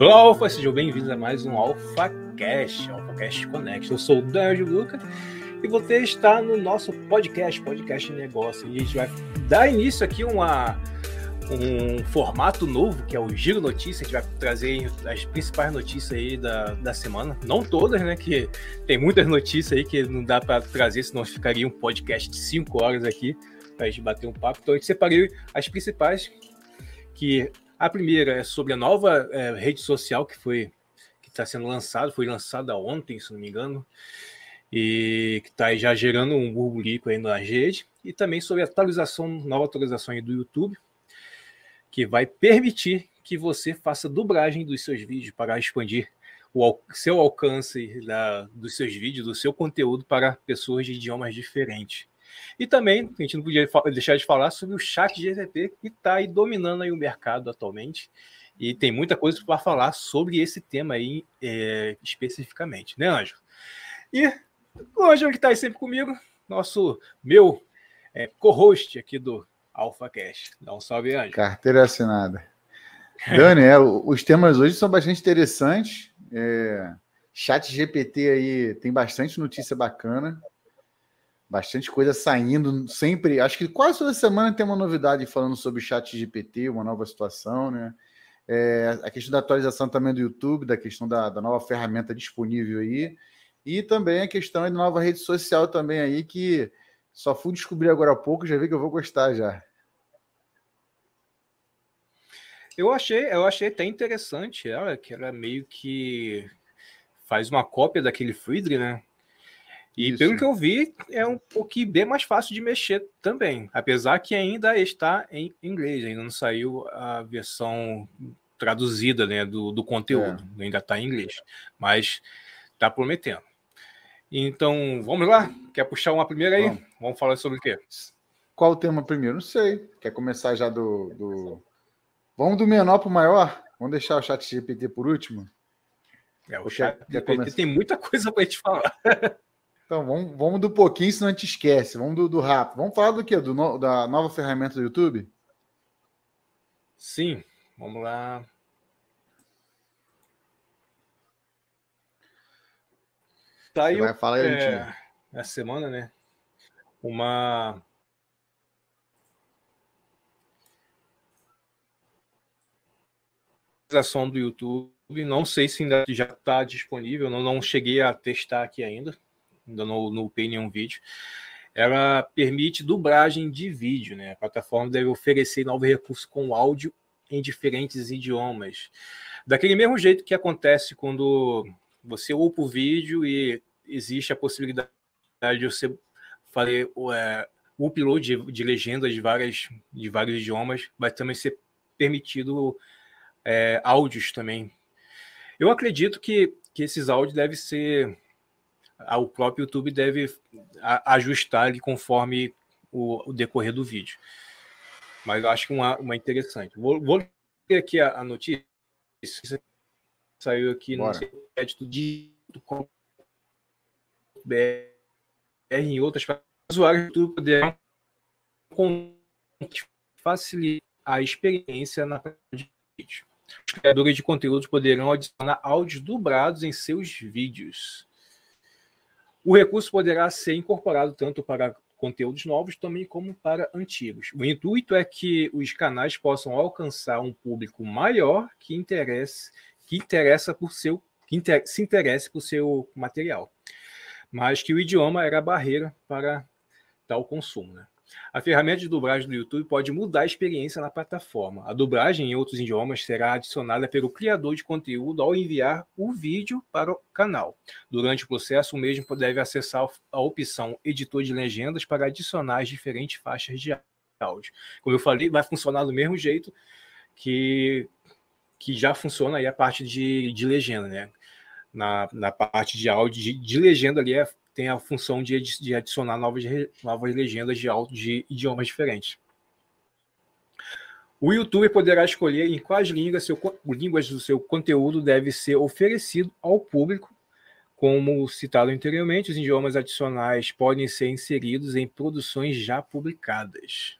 Olá, Alfa, sejam bem-vindos a mais um AlphaCast, AlphaCast Connect. Eu sou o Daniel Luca e você está no nosso podcast, Podcast Negócio. E a gente vai dar início aqui uma, um formato novo, que é o Giro Notícias. A gente vai trazer as principais notícias aí da, da semana. Não todas, né? Que tem muitas notícias aí que não dá para trazer, senão ficaria um podcast de 5 horas aqui para a gente bater um papo. Então gente separei as principais, que a primeira é sobre a nova é, rede social que foi que está sendo lançada, foi lançada ontem, se não me engano, e que está já gerando um burbulico aí na rede, e também sobre a atualização, nova atualização do YouTube, que vai permitir que você faça dublagem dos seus vídeos para expandir o seu alcance da, dos seus vídeos, do seu conteúdo para pessoas de idiomas diferentes. E também, a gente não podia deixar de falar sobre o chat GTP, que está aí dominando aí o mercado atualmente. E tem muita coisa para falar sobre esse tema aí é, especificamente, né, Anjo? E o Ângelo que está aí sempre comigo, nosso, meu é, co-host aqui do AlphaCast. Dá um salve, Anjo. Carteira assinada. Dani, é, os temas hoje são bastante interessantes. É, chat GPT aí tem bastante notícia bacana, bastante coisa saindo. Sempre, acho que quase toda semana tem uma novidade falando sobre chat GPT, uma nova situação, né? É, a questão da atualização também do YouTube, da questão da, da nova ferramenta disponível aí. E também a questão da nova rede social também aí, que só fui descobrir agora há pouco, já vi que eu vou gostar já. Eu achei, eu achei até interessante ela, que ela meio que faz uma cópia daquele Friedrich, né? E Isso. pelo que eu vi, é um pouquinho bem mais fácil de mexer também, apesar que ainda está em inglês, ainda não saiu a versão traduzida né, do, do conteúdo, é. ainda está em inglês, mas está prometendo. Então, vamos lá? Quer puxar uma primeira aí? Vamos, vamos falar sobre o quê? Qual o tema primeiro? Não sei. Quer começar já do. do... Vamos do menor para o maior? Vamos deixar o chat GPT por último? É, o chat GPT tem muita coisa para a gente falar. Então, vamos, vamos do pouquinho, senão a gente esquece. Vamos do, do rápido. Vamos falar do quê? Do no, da nova ferramenta do YouTube? Sim, vamos lá. Saiu, Você vai falar aí, é, essa semana, né? Uma do YouTube. Não sei se ainda já está disponível. Não, não cheguei a testar aqui ainda, ainda no, upei nenhum vídeo. Ela permite dublagem de vídeo, né? A plataforma deve oferecer novo recurso com áudio em diferentes idiomas. Daquele mesmo jeito que acontece quando você upa o vídeo e existe a possibilidade de você fazer é, o upload de, de legendas de, várias, de vários idiomas, vai também ser permitido é, áudios também. Eu acredito que, que esses áudios devem ser. O próprio YouTube deve ajustar ali conforme o, o decorrer do vídeo. Mas eu acho que uma, uma interessante. Vou, vou ler aqui a, a notícia. Saiu aqui Bora. no crédito de BR em outras usuários do YouTube poderão facilitar a experiência na vídeo. Os criadores de conteúdos poderão adicionar áudios dublados em seus vídeos. O recurso poderá ser incorporado tanto para conteúdos novos também como para antigos. O intuito é que os canais possam alcançar um público maior que interesse que interessa por seu que inter, se interesse por seu material mas que o idioma era a barreira para tal consumo. Né? A ferramenta de dublagem do YouTube pode mudar a experiência na plataforma. A dublagem em outros idiomas será adicionada pelo criador de conteúdo ao enviar o vídeo para o canal. Durante o processo, o mesmo deve acessar a opção Editor de Legendas para adicionar as diferentes faixas de áudio. Como eu falei, vai funcionar do mesmo jeito que, que já funciona aí a parte de, de legenda, né? na, na parte de áudio, de, de legenda ali, é, tem a função de, de adicionar novas, novas legendas de de idiomas diferentes. O YouTube poderá escolher em quais línguas, seu, línguas do seu conteúdo deve ser oferecido ao público. Como citado anteriormente, os idiomas adicionais podem ser inseridos em produções já publicadas.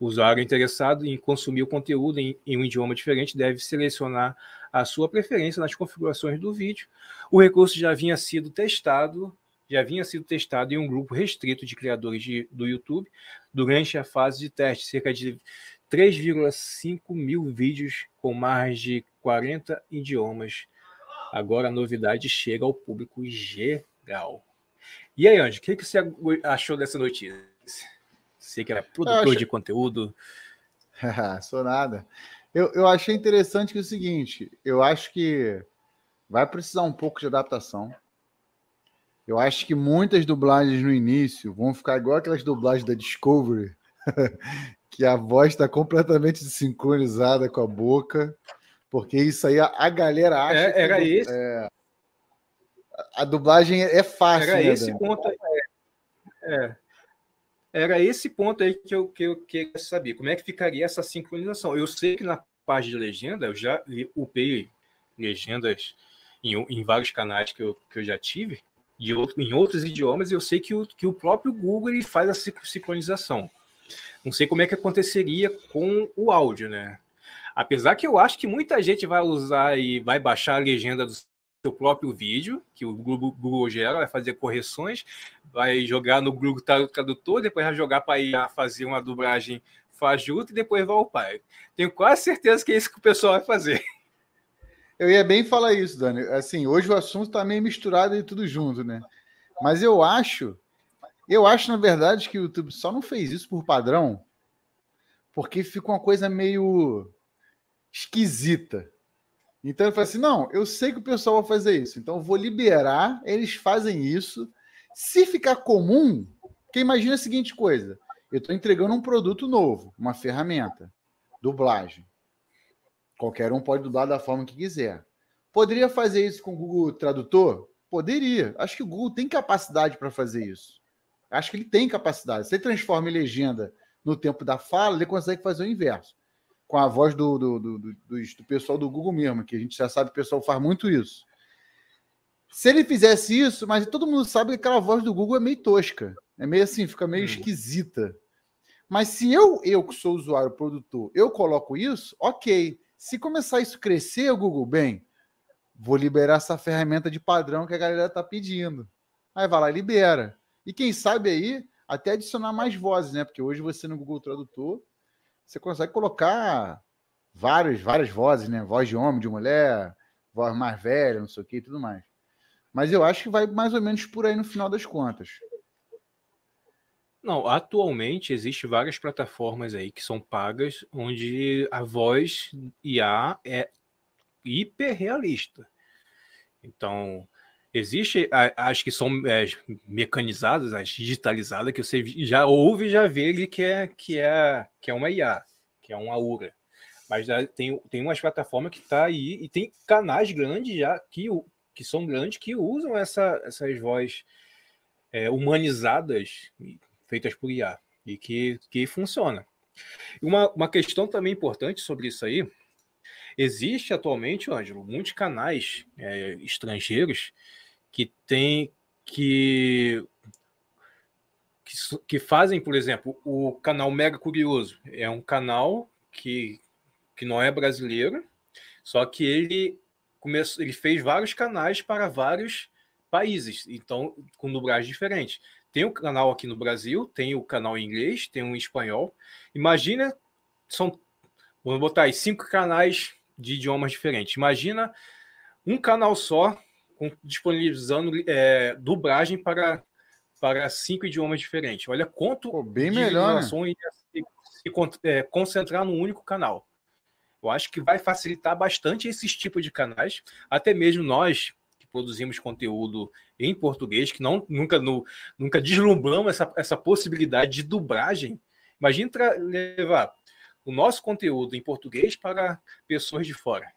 O usuário interessado em consumir o conteúdo em, em um idioma diferente deve selecionar a sua preferência nas configurações do vídeo. O recurso já havia sido testado, já havia sido testado em um grupo restrito de criadores de, do YouTube durante a fase de teste, cerca de 3,5 mil vídeos com mais de 40 idiomas. Agora a novidade chega ao público geral. E aí, Anjo, o que, que você achou dessa notícia? Você que era produtor de conteúdo. Sou nada. Eu, eu achei interessante que é o seguinte: eu acho que vai precisar um pouco de adaptação. Eu acho que muitas dublagens no início vão ficar igual aquelas dublagens da Discovery, que a voz está completamente sincronizada com a boca, porque isso aí a, a galera acha. É, era que, esse. É, a dublagem é fácil. Era né, esse Dan? ponto. É, é, era esse ponto aí que eu, que eu queria saber. Como é que ficaria essa sincronização? Eu sei que na página de legenda eu já upei legendas em, em vários canais que eu, que eu já tive, de outro, em outros idiomas, eu sei que o, que o próprio Google ele faz a sincronização. Não sei como é que aconteceria com o áudio, né? Apesar que eu acho que muita gente vai usar e vai baixar a legenda do seu próprio vídeo, que o Google, Google gera, vai fazer correções, vai jogar no Google Tradutor, depois vai jogar para ir fazer uma dublagem fajuta e depois vai upar. Tenho quase certeza que é isso que o pessoal vai fazer. Eu ia bem falar isso, Dani. Assim, hoje o assunto está meio misturado e tudo junto, né? Mas eu acho, eu acho, na verdade, que o YouTube só não fez isso por padrão, porque fica uma coisa meio esquisita. Então eu falei assim: não, eu sei que o pessoal vai fazer isso, então eu vou liberar, eles fazem isso. Se ficar comum, porque imagina a seguinte coisa: eu estou entregando um produto novo, uma ferramenta, dublagem. Qualquer um pode dublar da forma que quiser. Poderia fazer isso com o Google Tradutor? Poderia. Acho que o Google tem capacidade para fazer isso. Acho que ele tem capacidade. Se ele transforma em legenda no tempo da fala, ele consegue fazer o inverso. Com a voz do, do, do, do, do pessoal do Google mesmo, que a gente já sabe que o pessoal faz muito isso. Se ele fizesse isso, mas todo mundo sabe que aquela voz do Google é meio tosca. É meio assim, fica meio hum. esquisita. Mas se eu, eu que sou usuário, produtor, eu coloco isso, ok. Se começar isso crescer, o Google, bem, vou liberar essa ferramenta de padrão que a galera está pedindo. Aí vai lá e libera. E quem sabe aí, até adicionar mais vozes, né? Porque hoje você no Google Tradutor, você consegue colocar várias, várias vozes, né? Voz de homem, de mulher, voz mais velha, não sei o que e tudo mais. Mas eu acho que vai mais ou menos por aí no final das contas. Não, atualmente existe várias plataformas aí que são pagas, onde a voz IA é hiperrealista. Então, existe as que são é, mecanizadas, as digitalizadas, que você já ouve e já vê ali que é, que é, que é uma IA, que é uma URA. Mas tem, tem umas plataformas que está aí e tem canais grandes já que, que são grandes que usam essa, essas vozes é, humanizadas feitas por IA e que, que funciona. Uma, uma questão também importante sobre isso aí, existe atualmente, Ângelo, muitos canais é, estrangeiros que têm que, que, que fazem, por exemplo, o canal Mega Curioso. É um canal que, que não é brasileiro, só que ele começou, ele fez vários canais para vários países, então com dublagem diferente. Tem um canal aqui no Brasil, tem o canal em inglês, tem um em espanhol. Imagina, são, vamos botar aí, cinco canais de idiomas diferentes. Imagina um canal só com, disponibilizando é, dublagem para, para cinco idiomas diferentes. Olha quanto Pô, bem melhor, né? se, se é, concentrar num único canal. Eu acho que vai facilitar bastante esses tipos de canais, até mesmo nós produzimos conteúdo em português, que não nunca, no, nunca deslumbramos essa, essa possibilidade de dublagem. Imagina levar o nosso conteúdo em português para pessoas de fora.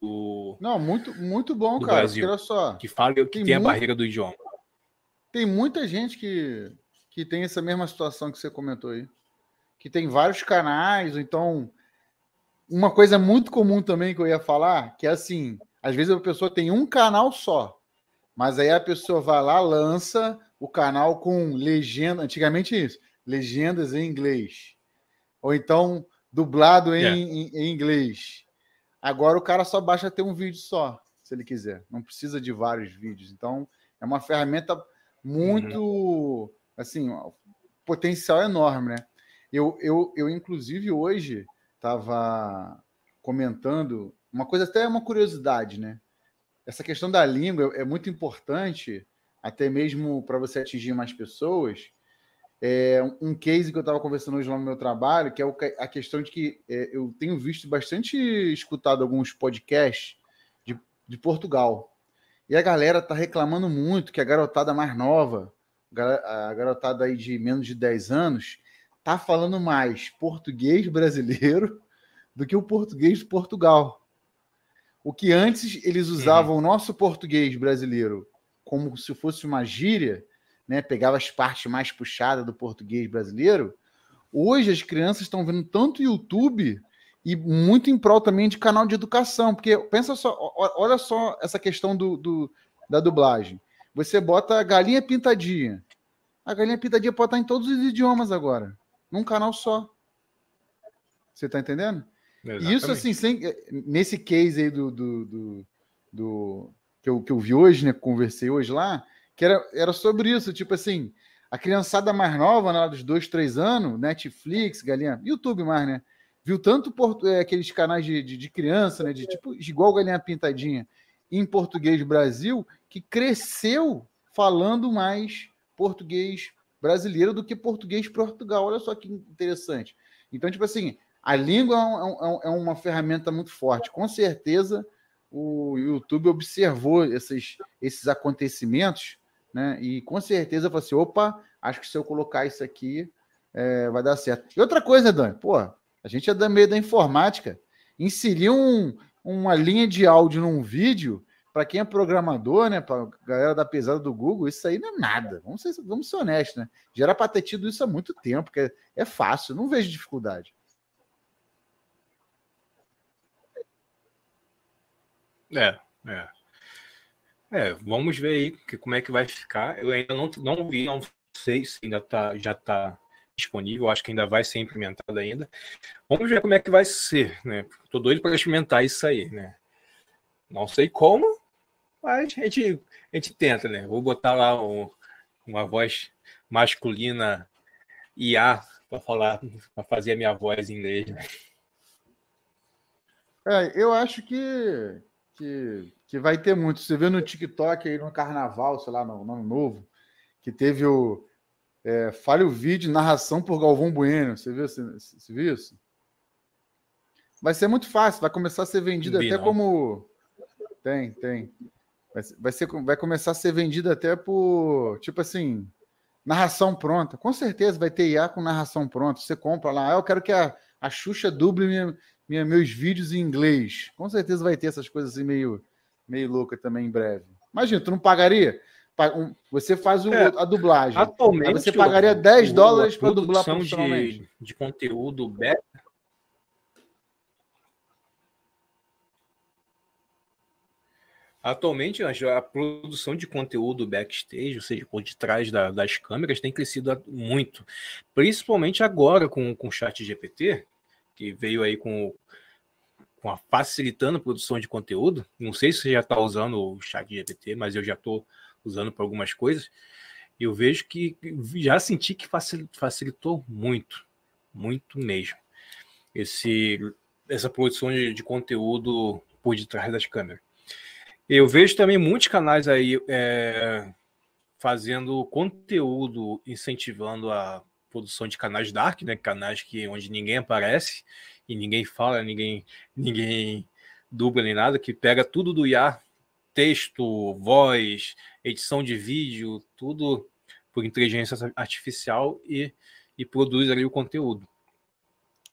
O, não, muito, muito bom, cara. Brasil, olha só. Que fala que tem, tem a barreira do idioma. Tem muita gente que, que tem essa mesma situação que você comentou aí. Que tem vários canais, então. Uma coisa muito comum também que eu ia falar, que é assim, às vezes a pessoa tem um canal só, mas aí a pessoa vai lá, lança o canal com legenda. Antigamente isso, legendas em inglês. Ou então dublado em, yeah. em, em inglês. Agora o cara só baixa ter um vídeo só, se ele quiser. Não precisa de vários vídeos. Então, é uma ferramenta muito, uhum. assim, potencial enorme, né? Eu, eu, eu inclusive, hoje estava comentando uma coisa, até uma curiosidade, né? Essa questão da língua é muito importante, até mesmo para você atingir mais pessoas. É um case que eu estava conversando hoje lá no meu trabalho, que é a questão de que é, eu tenho visto bastante, escutado alguns podcasts de, de Portugal. E a galera tá reclamando muito que a garotada mais nova, a garotada aí de menos de 10 anos, tá falando mais português brasileiro do que o português de Portugal. O que antes eles usavam uhum. o nosso português brasileiro como se fosse uma gíria, né? Pegava as partes mais puxadas do português brasileiro. Hoje as crianças estão vendo tanto YouTube e muito em prol também de canal de educação, porque pensa só, olha só essa questão do, do da dublagem. Você bota galinha pintadinha. A galinha pintadinha pode estar em todos os idiomas agora, num canal só. Você está entendendo? Exatamente. Isso, assim, sem, nesse case aí do, do, do, do, que, eu, que eu vi hoje, né? Conversei hoje lá, que era, era sobre isso, tipo assim, a criançada mais nova, né, dos dois, três anos, Netflix, galinha, YouTube mais, né? Viu tanto porto, é, aqueles canais de, de, de, criança, né? De tipo, igual galinha pintadinha, em português Brasil, que cresceu falando mais português brasileiro do que português Portugal. Olha só que interessante. Então, tipo assim, a língua é, um, é, uma ferramenta muito forte. Com certeza, o YouTube observou esses, esses acontecimentos, né? E com certeza falou assim: opa, acho que se eu colocar isso aqui é, vai dar certo. E outra coisa, Dani, pô, a gente é da meio da informática. Inserir um, uma linha de áudio num vídeo, para quem é programador, né, para galera da pesada do Google, isso aí não é nada. Vamos ser, vamos ser honestos, né? Já era para ter tido isso há muito tempo, porque é, é fácil, não vejo dificuldade. É, é. É, vamos ver aí que, como é que vai ficar. Eu ainda não, não vi, não sei se ainda tá, já está disponível, acho que ainda vai ser implementado ainda. Vamos ver como é que vai ser, né? Tô doido para experimentar isso aí, né? Não sei como, mas a gente, a gente tenta, né? Vou botar lá um, uma voz masculina IA para falar, para fazer a minha voz em inglês. Né? É, eu acho que que, que vai ter muito. Você vê no TikTok aí no carnaval, sei lá, no, no ano novo, que teve o. É, fale o vídeo, narração por Galvão Bueno. Você viu, você, você viu isso? Vai ser muito fácil, vai começar a ser vendido até não. como. Tem, tem. Vai, vai, ser, vai começar a ser vendido até por. Tipo assim, narração pronta. Com certeza vai ter IA com narração pronta. Você compra lá, ah, eu quero que a, a Xuxa duble minha, minha, meus vídeos em inglês. Com certeza vai ter essas coisas assim meio, meio louca também em breve. Imagina, tu não pagaria? Você faz o, é, a dublagem. Atualmente, você pagaria 10 o, dólares para dublar profissionalmente. De, de conteúdo beta. Atualmente, a produção de conteúdo backstage, ou seja, por detrás da, das câmeras, tem crescido muito. Principalmente agora com, com o chat GPT, que veio aí com, com a facilitando a produção de conteúdo. Não sei se você já está usando o chat GPT, mas eu já estou usando para algumas coisas. Eu vejo que já senti que facilitou muito, muito mesmo. Esse, essa produção de, de conteúdo por detrás das câmeras. Eu vejo também muitos canais aí é, fazendo conteúdo incentivando a produção de canais dark, né? Canais que onde ninguém aparece e ninguém fala, ninguém ninguém dubla nem nada, que pega tudo do IA, texto, voz, edição de vídeo, tudo por inteligência artificial e, e produz ali o conteúdo.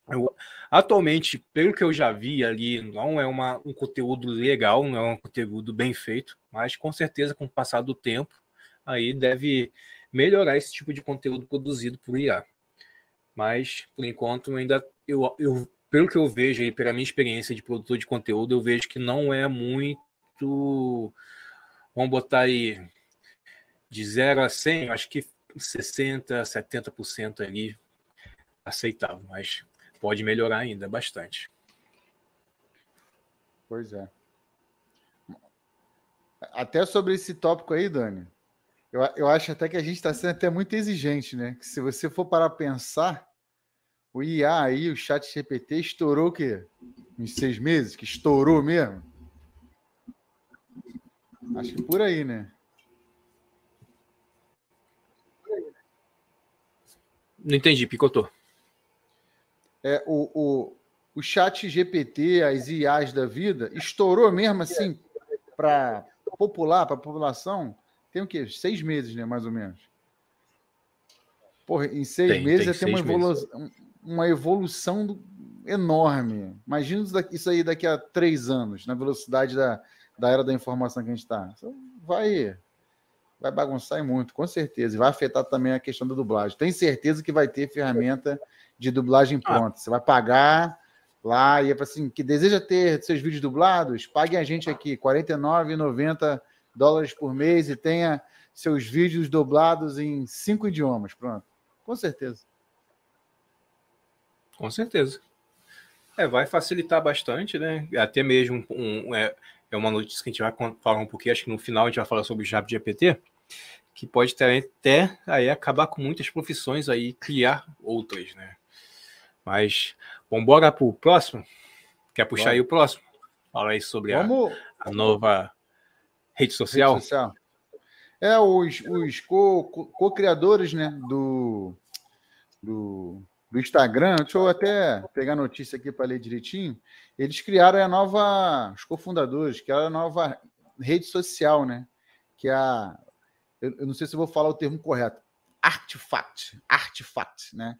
Eu, atualmente, pelo que eu já vi ali, não é uma, um conteúdo legal, não é um conteúdo bem feito, mas com certeza, com o passar do tempo, aí deve melhorar esse tipo de conteúdo produzido por IA. Mas, por enquanto, ainda eu, eu pelo que eu vejo aí, pela minha experiência de produtor de conteúdo, eu vejo que não é muito. Vamos botar aí de 0 a 100, acho que 60%, 70% ali aceitável. Mas pode melhorar ainda bastante. Pois é. Até sobre esse tópico aí, Dani, eu, eu acho até que a gente está sendo até muito exigente, né? Que se você for para pensar, o IA aí, o chat GPT, estourou o quê? Em seis meses? Que estourou mesmo? Acho que por aí, né? Não entendi, picotou. É, o, o, o chat GPT, as IAs da vida, estourou mesmo assim para popular, para a população? Tem o quê? Seis meses, né? Mais ou menos. Porra, em seis tem, meses tem, já tem uma, evolu uma evolução enorme. Imagina isso aí daqui a três anos, na velocidade da, da era da informação que a gente está. Vai, vai bagunçar muito, com certeza. E vai afetar também a questão da dublagem. Tem certeza que vai ter ferramenta de dublagem ah. pronta. Você vai pagar lá e é para assim, que deseja ter seus vídeos dublados, pague a gente aqui, R$ 49,90 dólares por mês e tenha seus vídeos dublados em cinco idiomas. Pronto. Com certeza. Com certeza. É, vai facilitar bastante, né? Até mesmo um, é, é uma notícia que a gente vai falar um pouquinho, acho que no final a gente vai falar sobre o Jab GPT, que pode ter, até aí acabar com muitas profissões aí, criar outras, né? Mas, vamos embora para o próximo? Quer puxar Bom. aí o próximo? Fala aí sobre a, a, nova rede social. Rede social. É, os, os co-criadores co, né, do, do, do Instagram, deixa eu até pegar a notícia aqui para ler direitinho. Eles criaram a nova, os cofundadores, que é a nova rede social, né? Que é a. Eu, eu não sei se vou falar o termo correto. Artifact. Artifact, né?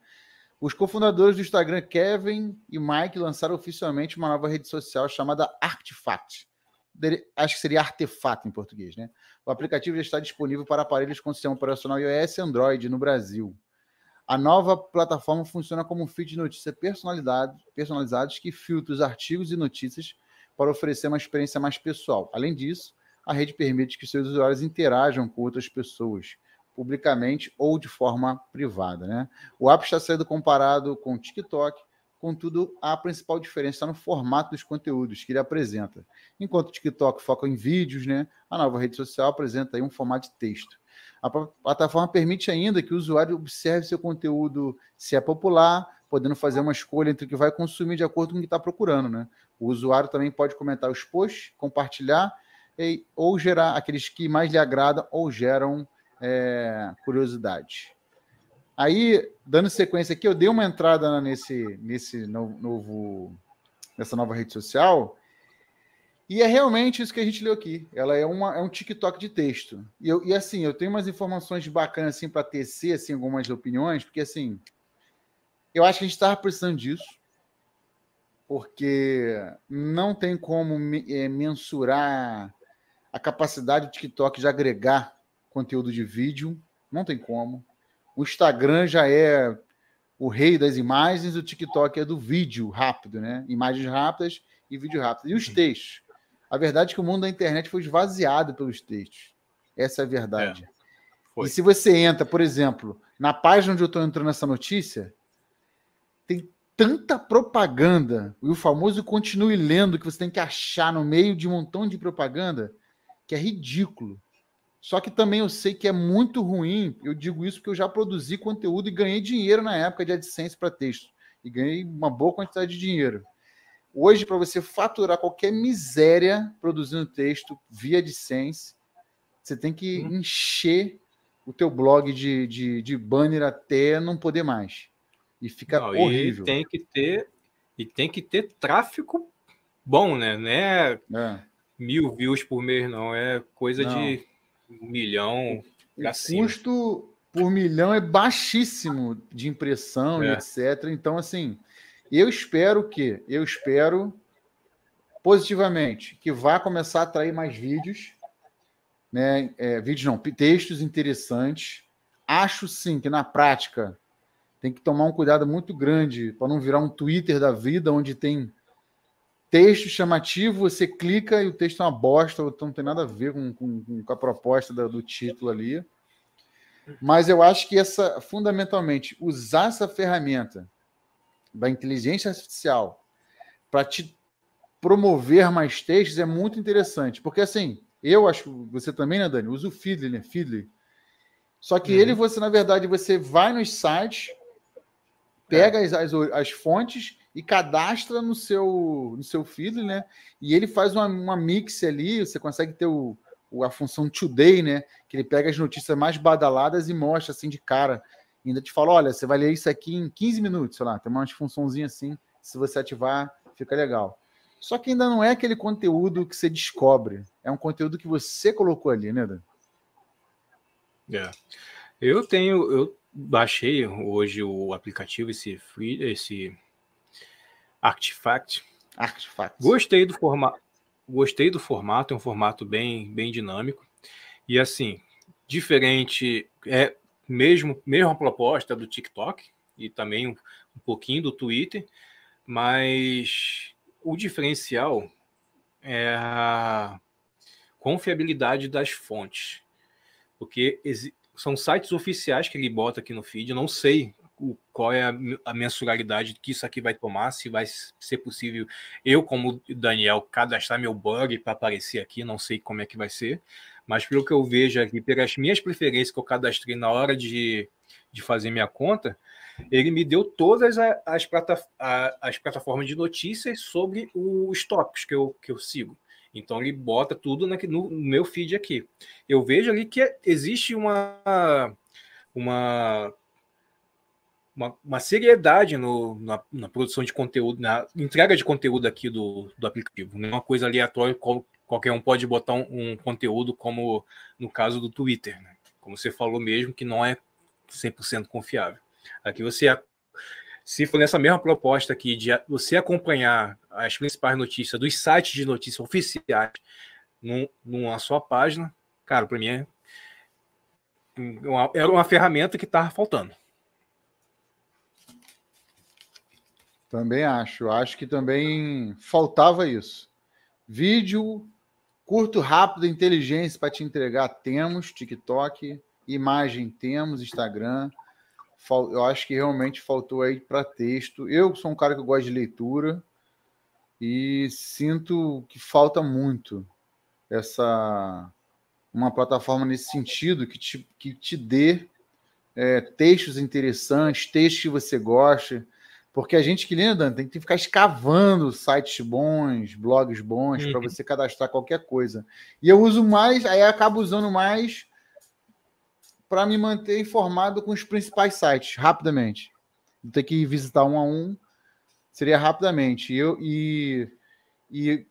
Os cofundadores do Instagram, Kevin e Mike, lançaram oficialmente uma nova rede social chamada Artifact. Acho que seria Artefato em português, né? O aplicativo já está disponível para aparelhos com sistema operacional iOS e Android no Brasil. A nova plataforma funciona como um feed de notícias personalizados que filtra os artigos e notícias para oferecer uma experiência mais pessoal. Além disso, a rede permite que seus usuários interajam com outras pessoas, publicamente ou de forma privada. Né? O app está sendo comparado com o TikTok, contudo, a principal diferença está no formato dos conteúdos que ele apresenta. Enquanto o TikTok foca em vídeos, né, a nova rede social apresenta um formato de texto. A plataforma permite ainda que o usuário observe seu conteúdo se é popular, podendo fazer uma escolha entre o que vai consumir de acordo com o que está procurando. Né? O usuário também pode comentar os posts, compartilhar e, ou gerar aqueles que mais lhe agradam ou geram é, curiosidade. Aí, dando sequência aqui, eu dei uma entrada nesse, nesse novo, nessa nova rede social, e é realmente isso que a gente leu aqui. Ela é, uma, é um TikTok de texto. E, eu, e assim, eu tenho umas informações bacanas assim, para tecer assim, algumas opiniões, porque assim, eu acho que a gente estava precisando disso, porque não tem como é, mensurar a capacidade do TikTok de agregar conteúdo de vídeo, não tem como. O Instagram já é o rei das imagens, o TikTok é do vídeo rápido, né? Imagens rápidas e vídeo rápido. E os textos? A verdade é que o mundo da internet foi esvaziado pelos textos. Essa é a verdade. É, e se você entra, por exemplo, na página onde eu estou entrando nessa notícia, tem tanta propaganda, e o famoso continue lendo, que você tem que achar no meio de um montão de propaganda, que é ridículo. Só que também eu sei que é muito ruim. Eu digo isso porque eu já produzi conteúdo e ganhei dinheiro na época de AdSense para texto. E ganhei uma boa quantidade de dinheiro. Hoje, para você faturar qualquer miséria produzindo texto via AdSense, você tem que hum. encher o teu blog de, de, de, banner até não poder mais. E fica não, horrível. E tem que ter e tem que ter tráfego bom, né? Não é, é. mil views por mês, não. É coisa não. de um milhão. O custo por milhão é baixíssimo de impressão é. e etc. Então, assim, eu espero que, eu espero positivamente que vá começar a atrair mais vídeos, né? É, vídeos não, textos interessantes. Acho sim que na prática tem que tomar um cuidado muito grande para não virar um Twitter da vida onde tem texto chamativo, você clica e o texto é uma bosta, então não tem nada a ver com, com, com a proposta do, do título ali. Mas eu acho que essa, fundamentalmente, usar essa ferramenta da inteligência artificial para te promover mais textos é muito interessante. Porque assim, eu acho você também, né, Dani? Usa o Feedly, né? Feedly. Só que uhum. ele, você, na verdade, você vai nos sites, pega é. as, as, as, fontes e cadastra no seu, no seu Feedly, né? E ele faz uma, uma mix ali, você consegue ter o, o, a função Today, né? Que ele pega as notícias mais badaladas e mostra assim de cara. E ainda te fala: olha, você vai ler isso aqui em 15 minutos, sei lá, tem umas funçãozinhas assim. Se você ativar, fica legal. Só que ainda não é aquele conteúdo que você descobre. É um conteúdo que você colocou ali, né, Dan? É. Eu tenho, eu baixei hoje o aplicativo, esse free, esse Artifact. Artifact. Gostei do formato. Gostei do formato, é um formato bem, bem dinâmico. E assim, diferente, é mesmo mesma proposta do TikTok e também um, um pouquinho do Twitter, mas o diferencial é a confiabilidade das fontes. Porque são sites oficiais que ele bota aqui no feed, eu não sei o, qual é a, a, mensuralidade que isso aqui vai tomar, se vai ser possível eu, como Daniel, cadastrar meu bug para aparecer aqui, não sei como é que vai ser, mas pelo que eu vejo aqui, pelas minhas preferências que eu cadastrei na hora de, de fazer minha conta, ele me deu todas as, plata, as plataformas de notícias sobre os tópicos que eu, que eu sigo. Então ele bota tudo no meu feed aqui. Eu vejo ali que existe uma, uma, uma, uma seriedade no, na, na, produção de conteúdo, na entrega de conteúdo aqui do, do aplicativo. Não é uma coisa aleatória, qual, qualquer um pode botar um, um, conteúdo, como no caso do Twitter. Né? Como você falou mesmo, que não é 100% confiável. Aqui você, se for nessa mesma proposta aqui de você acompanhar as principais notícias dos sites de notícias oficiais num, numa só página, cara, para mim é uma, era uma ferramenta que estava faltando. Também acho. Acho que também faltava isso. Vídeo curto, rápido, inteligência para te entregar. Temos TikTok, imagem temos, Instagram eu acho que realmente faltou aí para texto. Eu sou um cara que gosta de leitura e sinto que falta muito essa uma plataforma nesse sentido que te, que te dê é, textos interessantes, textos que você gosta. Porque a gente que lê, Dan, tem que ficar escavando sites bons, blogs bons, uhum. para você cadastrar qualquer coisa. E eu uso mais, aí acabo usando mais para me manter informado com os principais sites, rapidamente. Não ter que visitar um a um, seria rapidamente. Eu, e, e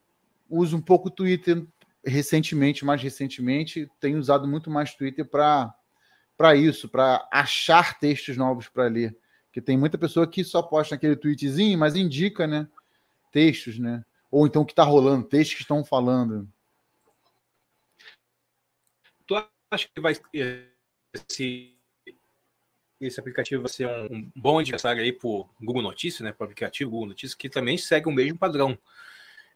uso um pouco o Twitter recentemente, mais recentemente, tenho usado muito mais Twitter para isso, para achar textos novos para ler. Porque tem muita pessoa que só posta aquele tweetzinho, mas indica, né? Textos, né? Ou então o que está rolando, textos que estão falando. Tu acha que vai esse, esse aplicativo vai ser um, um bom adversário aí para o Google Notícias, né? Para o aplicativo Google Notícias, que também segue o mesmo padrão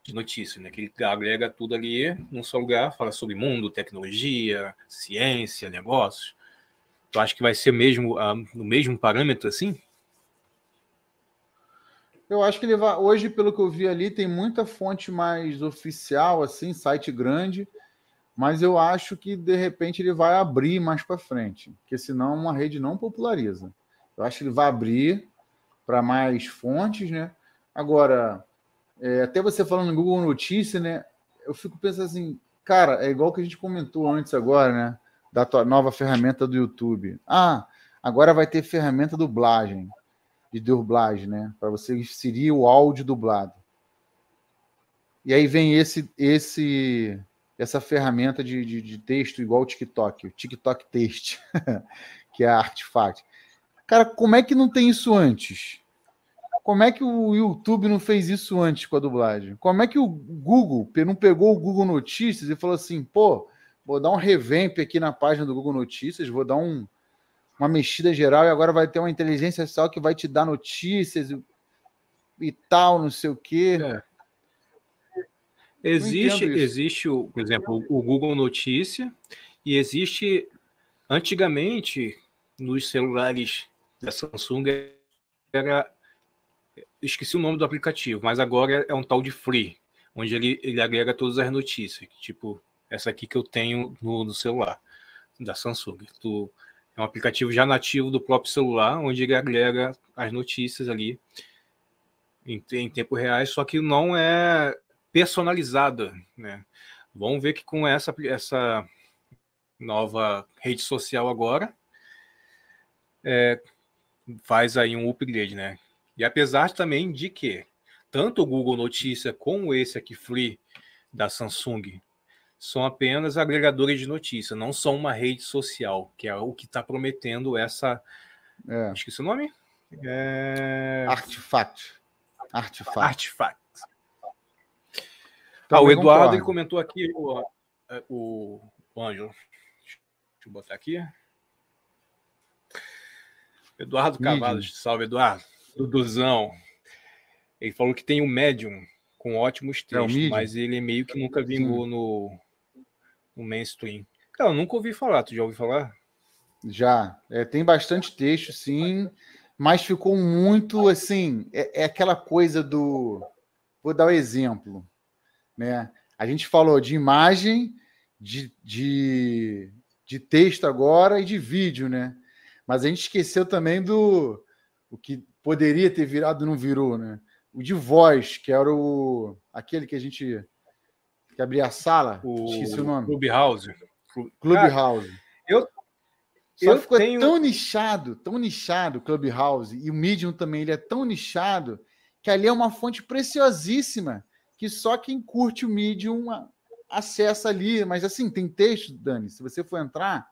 de notícias, né? Que ele agrega tudo ali num só lugar, fala sobre mundo, tecnologia, ciência, negócios. Tu acha que vai ser mesmo uh, no mesmo parâmetro assim? Eu acho que ele vai. Hoje, pelo que eu vi ali, tem muita fonte mais oficial, assim, site grande mas eu acho que de repente ele vai abrir mais para frente, porque senão uma rede não populariza. Eu acho que ele vai abrir para mais fontes, né? Agora, é, até você falando no Google Notícias, né? Eu fico pensando assim, cara, é igual que a gente comentou antes agora, né? Da tua nova ferramenta do YouTube. Ah, agora vai ter ferramenta dublagem, de dublagem, né? Para você inserir o áudio dublado. E aí vem esse esse essa ferramenta de, de, de texto igual o TikTok, o TikTok Text, que é a Artifact. Cara, como é que não tem isso antes? Como é que o YouTube não fez isso antes com a dublagem? Como é que o Google não pegou o Google Notícias e falou assim, pô, vou dar um revamp aqui na página do Google Notícias, vou dar um, uma mexida geral e agora vai ter uma inteligência artificial que vai te dar notícias e, e tal, não sei o quê. É. Existe, existe o, por exemplo, o Google Notícia e existe antigamente nos celulares da Samsung era esqueci o nome do aplicativo, mas agora é um tal de Free, onde ele, ele agrega todas as notícias, tipo essa aqui que eu tenho no, no celular da Samsung. Tu, é um aplicativo já nativo do próprio celular, onde ele agrega as notícias ali em, em tempo real, só que não é personalizada, né? Vamos ver que com essa, essa nova rede social agora, é, faz aí um upgrade, né? E apesar também de que tanto o Google Notícia como esse aqui Free da Samsung são apenas agregadores de notícia, não são uma rede social, que é o que está prometendo essa. É. Esqueci o nome? É... Artifact. Artifact. Artifact. Ah, o Eduardo ele comentou aqui, o, o, o Ângelo. Deixa eu botar aqui. Eduardo Cavalos, salve Eduardo. Duduzão. Ele falou que tem um médium com ótimos é textos, é mas ele meio que nunca vingou no, no mainstream. Cara, eu nunca ouvi falar. Tu já ouviu falar? Já. É, tem bastante texto, sim, mas ficou muito assim. É, é aquela coisa do. Vou dar o um exemplo. Né? A gente falou de imagem, de, de, de texto agora e de vídeo, né? Mas a gente esqueceu também do o que poderia ter virado não virou, né? O de voz, que era o aquele que a gente que abria a sala, o esqueci o nome. Clubhouse. Clubhouse. Eu só eu ficou tenho... tão nichado, tão nichado o Clubhouse e o Medium também ele é tão nichado que ali é uma fonte preciosíssima que só quem curte o Medium acessa ali, mas assim, tem texto, Dani, se você for entrar,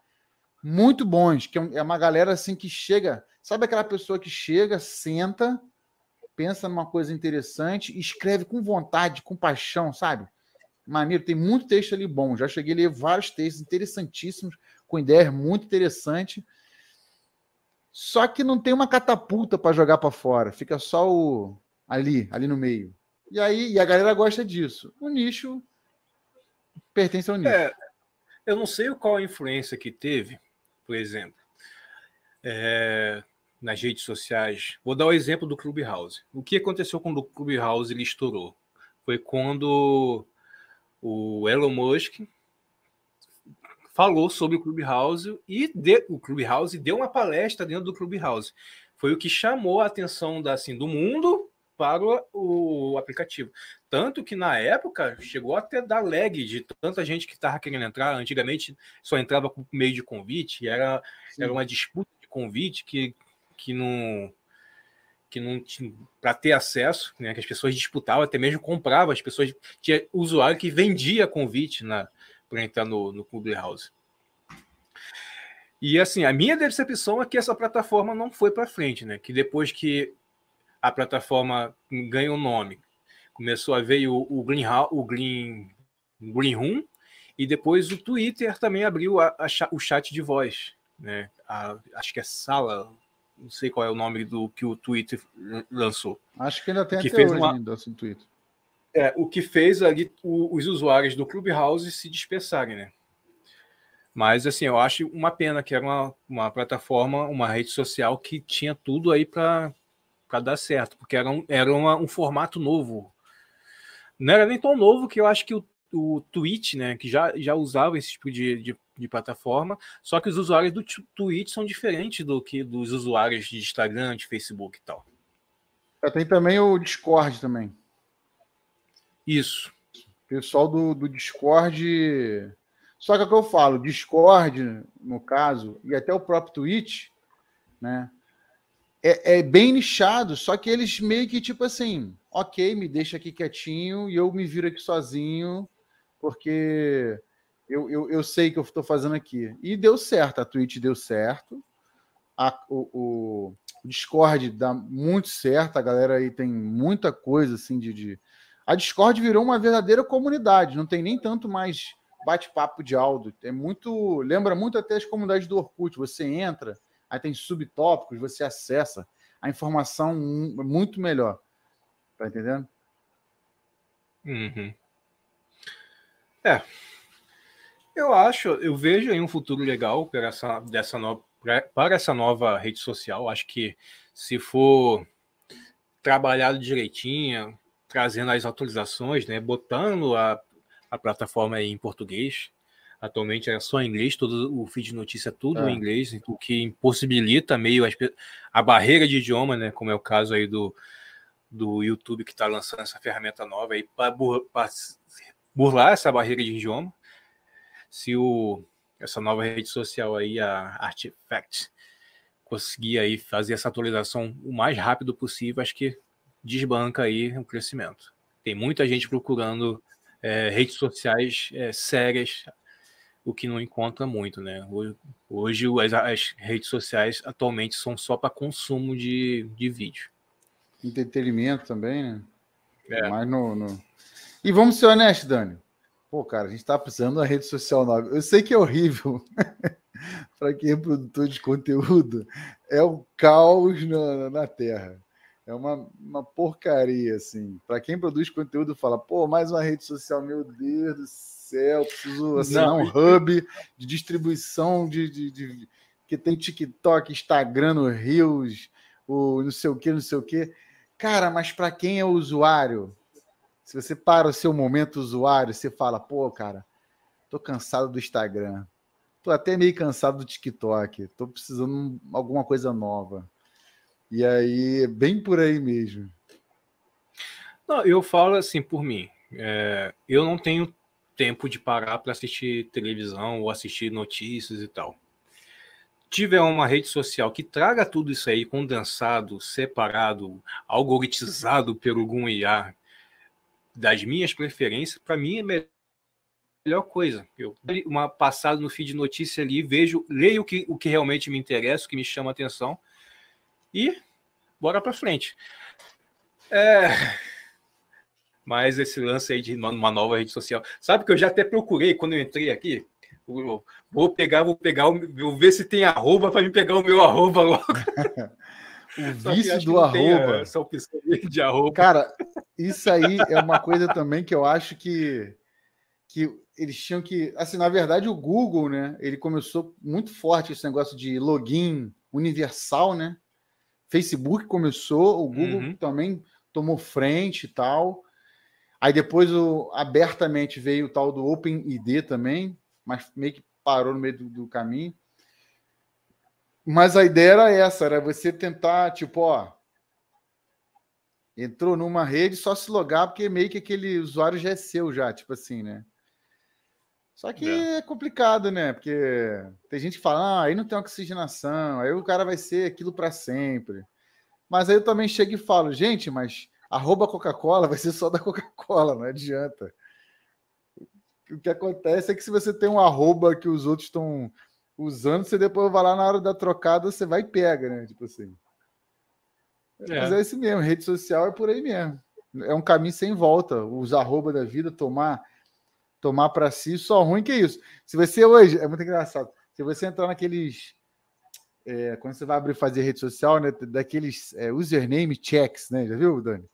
muito bons, que é, é uma galera assim que chega, sabe aquela pessoa que chega, senta, pensa numa coisa interessante, escreve com vontade, com paixão, sabe? Maneiro, tem muito texto ali bom. Já cheguei a ler vários textos interessantíssimos, com ideias muito interessantes. Só que não tem uma catapulta para jogar para fora, fica só o ali, ali no meio. E aí, e a galera gosta disso. O nicho pertence ao nicho. É, eu não sei qual a influência que teve, por exemplo, é, nas redes sociais. Vou dar o exemplo do Clubhouse. O que aconteceu quando o Clubhouse ele estourou? Foi quando o Elon Musk falou sobre o Clubhouse e de, o Clubhouse deu uma palestra dentro do Clubhouse. Foi o que chamou a atenção da, assim, do mundo para o, o, aplicativo. Tanto que na época chegou até dar lag de tanta gente que estava querendo entrar. Antigamente só entrava por meio de convite, era, era uma disputa de convite que, que não que não tinha para ter acesso, né, que as pessoas disputavam, até mesmo compravam, as pessoas tinha usuário que vendia convite na para entrar no, no Clubhouse. E assim, a minha decepção é que essa plataforma não foi para frente, né? Que depois que a plataforma ganha um nome. Começou a ver o, o, Green, o Green, Green Room e depois o Twitter também abriu a, a, o chat de voz, né? A, acho que é sala, não sei qual é o nome do que o Twitter lançou. Acho que ainda tem que até fez hoje uma, ainda assim, Twitter. É, o que fez ali o, os usuários do Clubhouse se dispersarem, né? Mas assim, eu acho uma pena que era uma, uma plataforma, uma rede social que tinha tudo aí para dar certo, porque era um, era uma, um formato novo. Não era nem tão novo que eu acho que o, o Twitch, né, que já, já usava esse tipo de, de, de plataforma, só que os usuários do Twitch são diferentes do que dos usuários de Instagram, de Facebook e tal. Tem também o Discord também. Isso. Pessoal do, do Discord. Só que é o que eu falo, Discord, no caso, e até o próprio Twitch, né? é, é, bem nichado, só que eles meio que tipo assim, ok, me deixa aqui quietinho e eu me viro aqui sozinho, porque eu, eu, eu sei que eu estou fazendo aqui. E deu certo, a Twitch deu certo, a, o, o, Discord dá muito certo, a galera aí tem muita coisa assim de, de... A Discord virou uma verdadeira comunidade, não tem nem tanto mais bate-papo de áudio. É muito. Lembra muito até as comunidades do Orkut. Você entra, aí tem subtópicos, você acessa a informação muito melhor. Tá entendendo? Uhum. É. Eu acho, eu vejo aí um futuro legal para essa, dessa no, para essa nova rede social. Acho que se for trabalhado direitinho, trazendo as atualizações, né? Botando a, a plataforma em português. Atualmente é só em inglês, todo o feed de notícia é tudo é. em inglês, o que impossibilita meio a, a barreira de idioma, né? Como é o caso aí do, do YouTube que está lançando essa ferramenta nova aí para burlar essa barreira de idioma. Se o, essa nova rede social aí, a Artifact, conseguir aí fazer essa atualização o mais rápido possível, acho que desbanca aí o crescimento. Tem muita gente procurando é, redes sociais é, sérias, o que não encontra muito, né? Hoje, as, as redes sociais atualmente são só para consumo de, de vídeo. Entretenimento também, né? É. Mas no, no... E vamos ser honestos, Dani. Pô, cara, a gente tá precisando de uma rede social nova. Eu sei que é horrível para quem é produtor de conteúdo. É um caos na, na Terra. É uma, uma porcaria, assim. Para quem produz conteúdo, fala, pô, mais uma rede social, meu Deus do céu, preciso assinar não, um hub de distribuição de, de, de, que tem TikTok, Instagram, no Reels, o não sei o que, não sei o que. Cara, mas para quem é usuário, se você para o seu momento usuário, você fala, pô, cara, tô cansado do Instagram, tô até meio cansado do TikTok, tô precisando de alguma coisa nova. E aí, bem por aí mesmo. Não, eu falo assim por mim. É, eu não tenho tempo de parar para assistir televisão ou assistir notícias e tal. Tiver uma rede social que traga tudo isso aí condensado, separado, algoritmizado pelo algum IA das minhas preferências, para mim é melhor melhor coisa. Eu uma passada no feed de notícia ali, vejo, leio o que, o que realmente me interessa, o que me chama atenção e bora para frente. É... Mas esse lance aí de uma nova rede social, sabe que eu já até procurei quando eu entrei aqui. Vou pegar, vou pegar, vou ver se tem arroba para me pegar o meu arroba logo. o vício do arroba. Essa opção de arroba. Cara, isso aí é uma coisa também que eu acho que, que eles tinham que. Assim, na verdade, o Google, né? Ele começou muito forte esse negócio de login universal, né? Facebook começou, o Google uhum. também tomou frente e tal. Aí depois o, abertamente veio o tal do OpenID também, mas meio que parou no meio do, do, caminho. Mas a ideia era essa, era você tentar, tipo, ó, entrou numa rede só se logar, porque meio que aquele usuário já é seu já, tipo assim, né? Só que é. é complicado, né? Porque tem gente que fala, ah, aí não tem oxigenação, aí o cara vai ser aquilo para sempre. Mas aí eu também chego e falo, gente, mas arroba Coca-Cola vai ser só da Coca-Cola, não adianta. O que acontece é que se você tem um arroba que os outros estão usando, você depois vai lá na hora da trocada, você vai e pega, né? Tipo assim. É. Mas é esse mesmo, rede social é por aí mesmo. É um caminho sem volta. Os arroba da vida, tomar tomar para si, só ruim que isso. Se você hoje, é muito engraçado, se você entrar naqueles. É, quando você vai abrir fazer rede social, né, daqueles é, username checks, né? Já viu, Dani?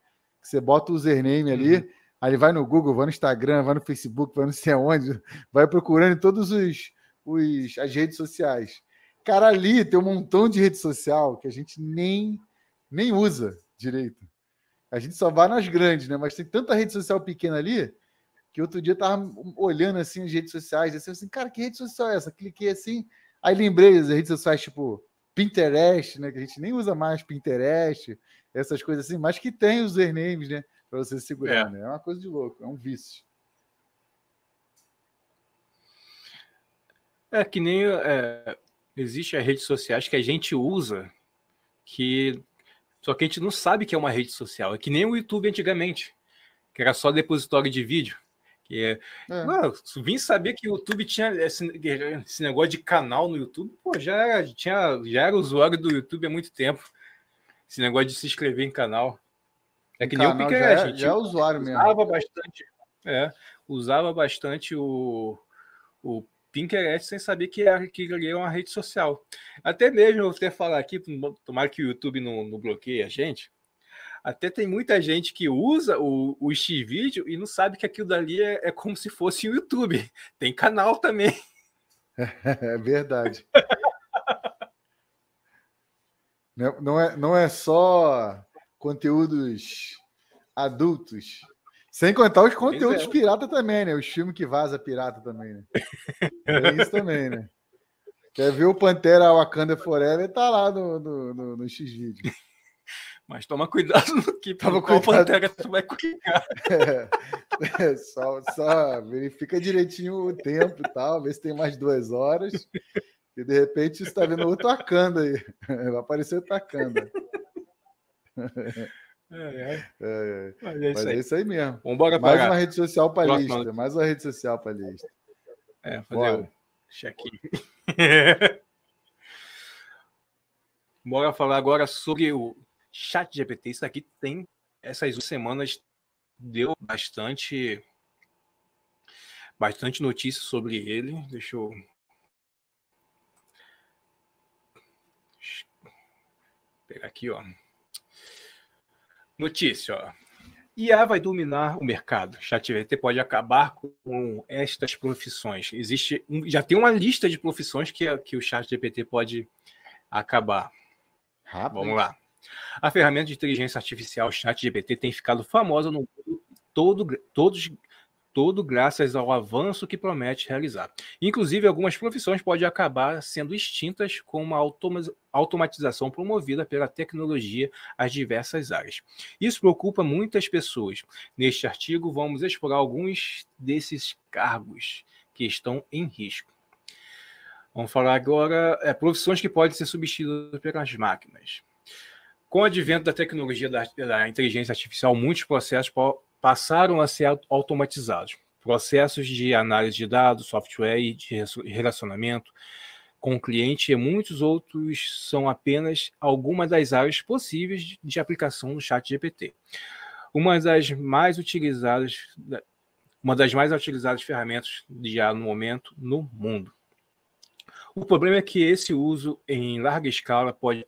Você bota o username ali, uhum. aí ele vai no Google, vai no Instagram, vai no Facebook, vai não sei aonde, vai procurando em todos os, os as redes sociais. Cara, ali tem um montão de rede social que a gente nem, nem usa direito. A gente só vai nas grandes, né? Mas tem tanta rede social pequena ali que outro dia eu tava olhando assim as redes sociais, assim, assim, cara, que rede social é essa? Cliquei assim, aí lembrei das redes sociais tipo Pinterest, né, que a gente nem usa mais Pinterest, essas coisas assim, mas que tem os usernames, né, para você segurar, é. né? É uma coisa de louco, é um vício. É que nem é, existe as redes sociais que a gente usa que só que a gente não sabe que é uma rede social. É que nem o YouTube antigamente, que era só depositório de vídeo. Que é, é. Mano, vim saber que o YouTube tinha esse, esse, negócio de canal no YouTube, pô, já era, tinha, já era usuário do YouTube há muito tempo. Esse negócio de se inscrever em canal. É que nem o Pinterest. Já, é, já é usuário usava mesmo. Bastante, é, usava bastante o, o Pinterest sem saber que era que era uma rede social. Até mesmo, vou até falar aqui, tomara que o YouTube não, não bloqueie a gente, até tem muita gente que usa o, o X-Vídeo e não sabe que aquilo dali é, é como se fosse o YouTube. Tem canal também. É verdade. não, é, não é só conteúdos adultos. Sem contar os conteúdos é. pirata também, né? Os filmes que vaza pirata também, né? É isso também, né? Quer ver o Pantera Wakanda Forever? Tá lá no, no, no, no X-Video. Mas toma cuidado no que toma qual cuidado. Pantera tu vai clicar. É, é, só, só verifica direitinho o tempo e tal, vê se tem mais duas horas. E de repente você está vendo outro Wakanda aí. Vai aparecer outro Wakanda. É, é. É, Mas, é, isso, Mas é isso aí mesmo. Vambora mais uma rede social para lista. Mais uma rede social para lista. É, fazer Bora. o check-in. Bora falar agora sobre o chat GPT. Isso aqui tem essas semanas deu bastante bastante notícia sobre ele. Deixa eu pegar aqui, ó. Notícia, ó. IA vai dominar o mercado. ChatGPT pode acabar com estas profissões. Existe um, já tem uma lista de profissões que, que o ChatGPT pode acabar. Rápido. Vamos lá. A ferramenta de inteligência artificial ChatGPT tem ficado famosa no mundo todo, todos todo graças ao avanço que promete realizar. Inclusive, algumas profissões podem acabar sendo extintas com uma automatização promovida pela tecnologia às diversas áreas. Isso preocupa muitas pessoas. Neste artigo, vamos explorar alguns desses cargos que estão em risco. Vamos falar agora é, profissões que podem ser substituídas pelas máquinas. Com o advento da tecnologia da, da inteligência artificial, muitos processos passaram a ser automatizados. Processos de análise de dados, software e de relacionamento com o cliente e muitos outros são apenas algumas das áreas possíveis de aplicação do Chat GPT. Uma das mais utilizadas, uma das mais utilizadas ferramentas já no momento no mundo. O problema é que esse uso em larga escala pode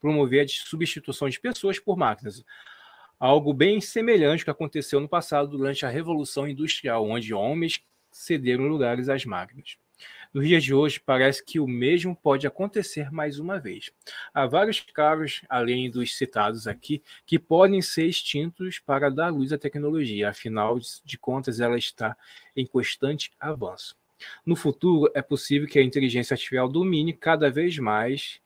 promover a substituição de pessoas por máquinas, algo bem semelhante que aconteceu no passado durante a Revolução Industrial, onde homens cederam lugares às máquinas. Nos dias de hoje, parece que o mesmo pode acontecer mais uma vez. Há vários cargos, além dos citados aqui, que podem ser extintos para dar luz à tecnologia, afinal de contas, ela está em constante avanço. No futuro, é possível que a inteligência artificial domine cada vez mais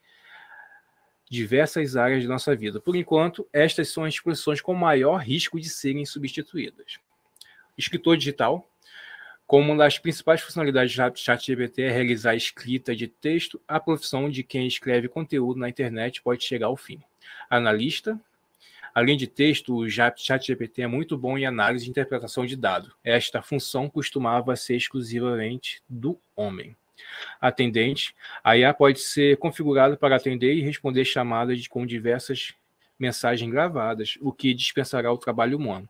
diversas áreas de nossa vida. Por enquanto, estas são as profissões com maior risco de serem substituídas. Escritor digital. Como uma das principais funcionalidades do ChatGPT é realizar a escrita de texto, a profissão de quem escreve conteúdo na internet pode chegar ao fim. Analista. Além de texto, o ChatGPT é muito bom em análise e interpretação de dados. Esta função costumava ser exclusivamente do homem atendente. A IA pode ser configurada para atender e responder chamadas com diversas mensagens gravadas, o que dispensará o trabalho humano.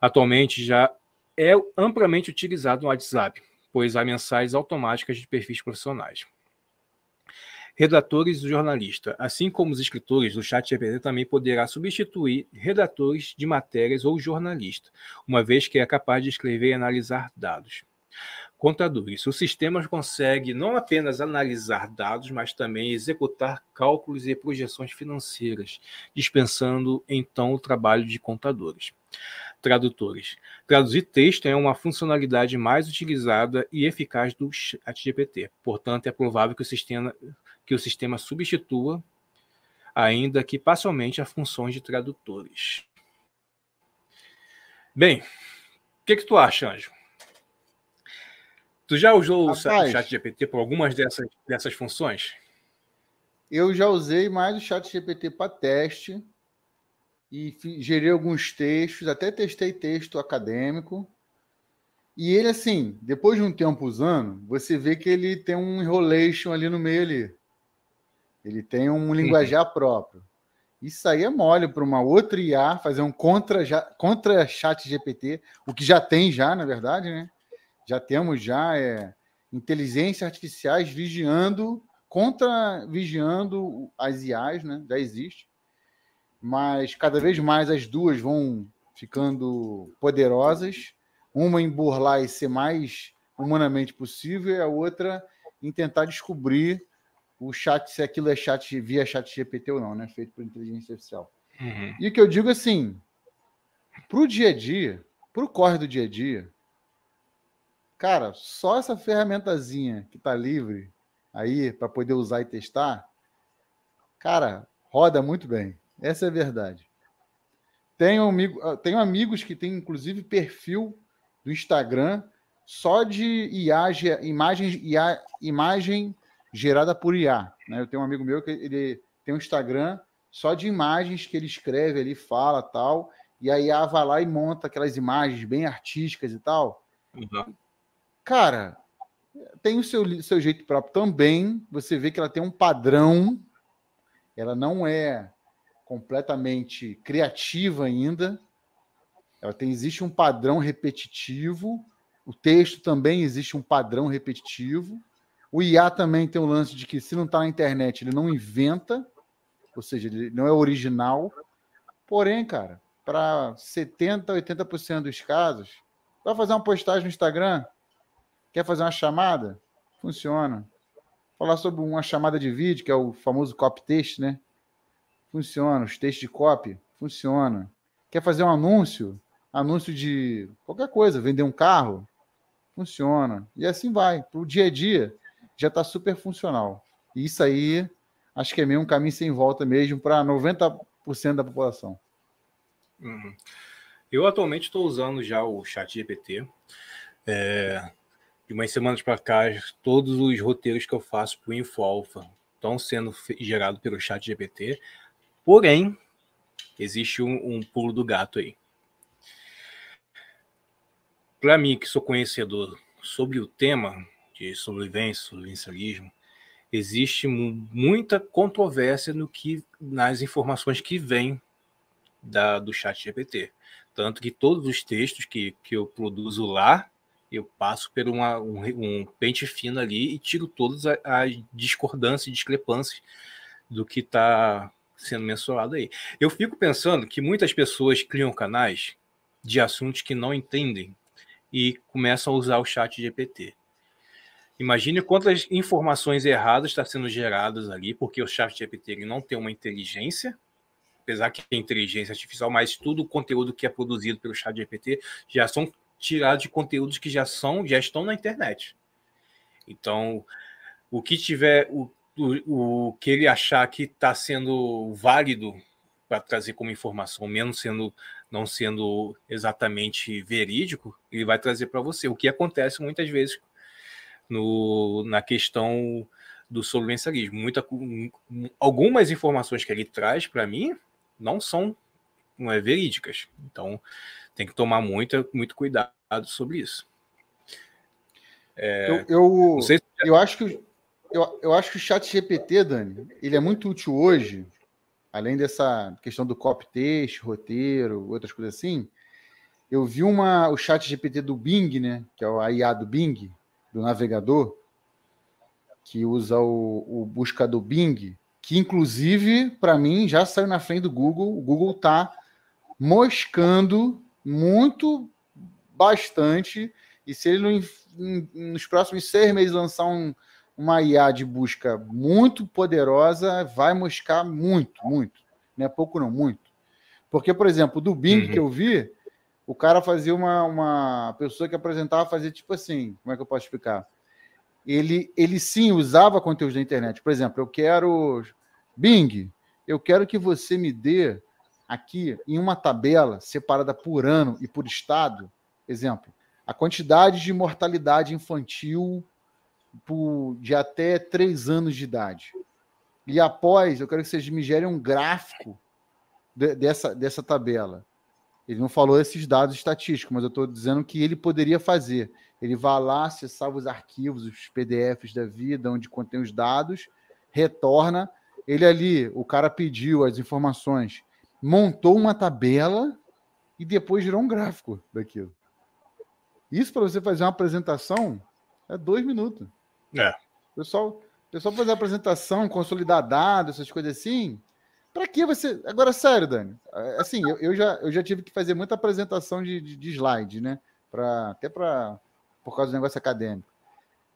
Atualmente já é amplamente utilizado no WhatsApp, pois há mensagens automáticas de perfis profissionais. Redatores e jornalista. Assim como os escritores, o chat GPT também poderá substituir redatores de matérias ou jornalista, uma vez que é capaz de escrever e analisar dados contadores. O sistema consegue não apenas analisar dados, mas também executar cálculos e projeções financeiras, dispensando então o trabalho de contadores. Tradutores. Traduzir texto é uma funcionalidade mais utilizada e eficaz do ChatGPT. Portanto, é provável que o sistema, que o sistema substitua, ainda que parcialmente, as funções de tradutores. Bem, o que, que tu acha, Anjo? Tu já usou Rapaz, o chat GPT por algumas dessas, dessas funções? Eu já usei mais o chat GPT para teste e gerei alguns textos, até testei texto acadêmico. E ele, assim, depois de um tempo usando, você vê que ele tem um enrolation ali no meio ali. Ele tem um uhum. linguajar próprio. Isso aí é mole para uma outra IA fazer um contra, contra chat GPT, o que já tem já, na verdade, né? Já temos já é, inteligências artificiais vigiando contra vigiando as IAs, né? Já existe. Mas cada vez mais as duas vão ficando poderosas, uma em burlar e ser mais humanamente possível, e a outra em tentar descobrir o chat, se aquilo é chat via chat GPT ou não, né? Feito por inteligência artificial. Uhum. E o que eu digo assim, para o dia a dia, para o corre do dia a dia, cara, só essa ferramentazinha que está livre aí para poder usar e testar, cara, roda muito bem. Essa é a verdade. Tenho, amigo, ah, tenho amigos que têm, inclusive, perfil do Instagram só de IA, imagens, IA, imagem gerada por IA. Né? Eu tenho um amigo meu que ele tem um Instagram só de imagens que ele escreve ali, fala tal, e a IA vai lá e monta aquelas imagens bem artísticas e tal. Uhum. Cara, tem o seu, seu jeito próprio também. Você vê que ela tem um padrão, ela não é completamente criativa ainda. Ela tem, existe um padrão repetitivo. O texto também existe um padrão repetitivo. O IA também tem o lance de que se não está na internet, ele não inventa, ou seja, ele não é original. Porém, cara, para 70, 80% dos casos, vai fazer uma postagem no Instagram, quer fazer uma chamada, funciona. Falar sobre uma chamada de vídeo, que é o famoso copy text, né? Funciona. Os textos de copy, funciona. Quer fazer um anúncio? Anúncio de qualquer coisa, vender um carro? Funciona. E assim vai. Para o dia a dia, já está super funcional. E isso aí, acho que é meio um caminho sem volta mesmo para 90% da população. Uhum. Eu atualmente estou usando já o Chat GPT. É, de umas semanas para cá, todos os roteiros que eu faço para o InfoAlpha estão sendo gerados pelo Chat GPT. Porém, existe um, um pulo do gato aí. Para mim, que sou conhecedor sobre o tema de sobrevivência, sobrevivencialismo, existe muita controvérsia no que nas informações que vêm da, do chat GPT. Tanto que todos os textos que, que eu produzo lá, eu passo por uma, um, um pente fino ali e tiro todas as discordâncias e discrepâncias do que está sendo mensurado aí. Eu fico pensando que muitas pessoas criam canais de assuntos que não entendem e começam a usar o chat GPT. Imagine quantas informações erradas estão sendo geradas ali, porque o chat GPT não tem uma inteligência, apesar que tem inteligência artificial, mas tudo o conteúdo que é produzido pelo chat GPT já são tirados de conteúdos que já são, já estão na internet. Então, o que tiver, o, o, o que ele achar que está sendo válido para trazer como informação, menos sendo não sendo exatamente verídico, ele vai trazer para você. O que acontece muitas vezes no, na questão do sobrevivencialismo. Muita, algumas informações que ele traz para mim não são não é, verídicas. Então, tem que tomar muito, muito cuidado sobre isso. É, eu, eu, se... eu, acho que eu, eu acho que o chat GPT, Dani, ele é muito útil hoje, além dessa questão do copy texto, roteiro, outras coisas assim. Eu vi uma, o chat GPT do Bing, né? Que é o IA do Bing, do navegador, que usa o, o buscador Bing, que inclusive, para mim, já saiu na frente do Google. O Google está moscando muito, bastante, e se ele nos próximos seis meses lançar um, uma IA de busca muito poderosa, vai moscar muito, muito. Não é pouco, não, muito. Porque, por exemplo, do Bing uhum. que eu vi, o cara fazia uma, uma pessoa que apresentava, fazia tipo assim, como é que eu posso explicar? Ele, ele sim usava conteúdo da internet. Por exemplo, eu quero Bing, eu quero que você me dê aqui em uma tabela separada por ano e por estado, exemplo, a quantidade de mortalidade infantil por, de até três anos de idade. E após, eu quero que vocês me gerem um gráfico de, dessa, dessa tabela. Ele não falou esses dados estatísticos, mas eu estou dizendo que ele poderia fazer. Ele vai lá, acessava os arquivos, os PDFs da vida, onde contém os dados, retorna. Ele ali, o cara pediu as informações, montou uma tabela e depois gerou um gráfico daquilo. Isso para você fazer uma apresentação é dois minutos. É. Pessoal, pessoal fazer apresentação, consolidar dados, essas coisas assim, para que você. Agora, sério, Dani. É, assim, eu, eu, já, eu já tive que fazer muita apresentação de, de, de slide, né? Pra, até para por causa do negócio acadêmico.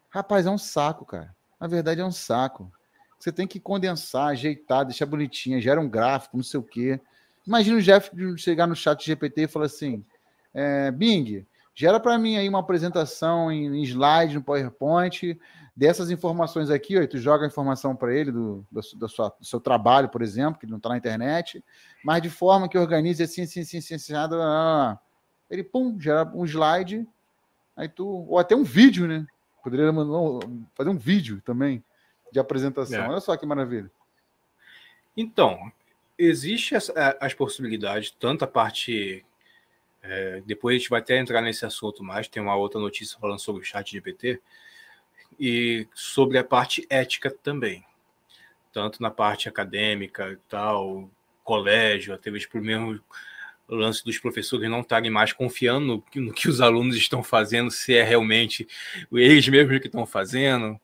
Rapaz, é um saco, cara. Na verdade, é um saco. Você tem que condensar, ajeitar, deixar bonitinha, gera um gráfico, não sei o quê. Imagina o Jeff chegar no chat GPT e falar assim: é, Bing, gera para mim aí uma apresentação em, em, slide, no PowerPoint, dessas informações aqui, ó, tu joga a informação para ele do, do, do, sua, do, seu trabalho, por exemplo, que não está na internet, mas de forma que organize assim, assim, assim, assim, assim, assim ele, pum, gera um slide, aí tu, ou até um vídeo, né? Poderia fazer um vídeo também de apresentação. É. Olha só que maravilha. Então, existe as, as possibilidades, tanto a parte é, depois a gente vai até entrar nesse assunto mais. Tem uma outra notícia falando sobre o chat GPT e sobre a parte ética também, tanto na parte acadêmica e tal, colégio, até mesmo por mesmo lance dos professores não estarem mais confiando no que, no que os alunos estão fazendo, se é realmente eles mesmos que estão fazendo,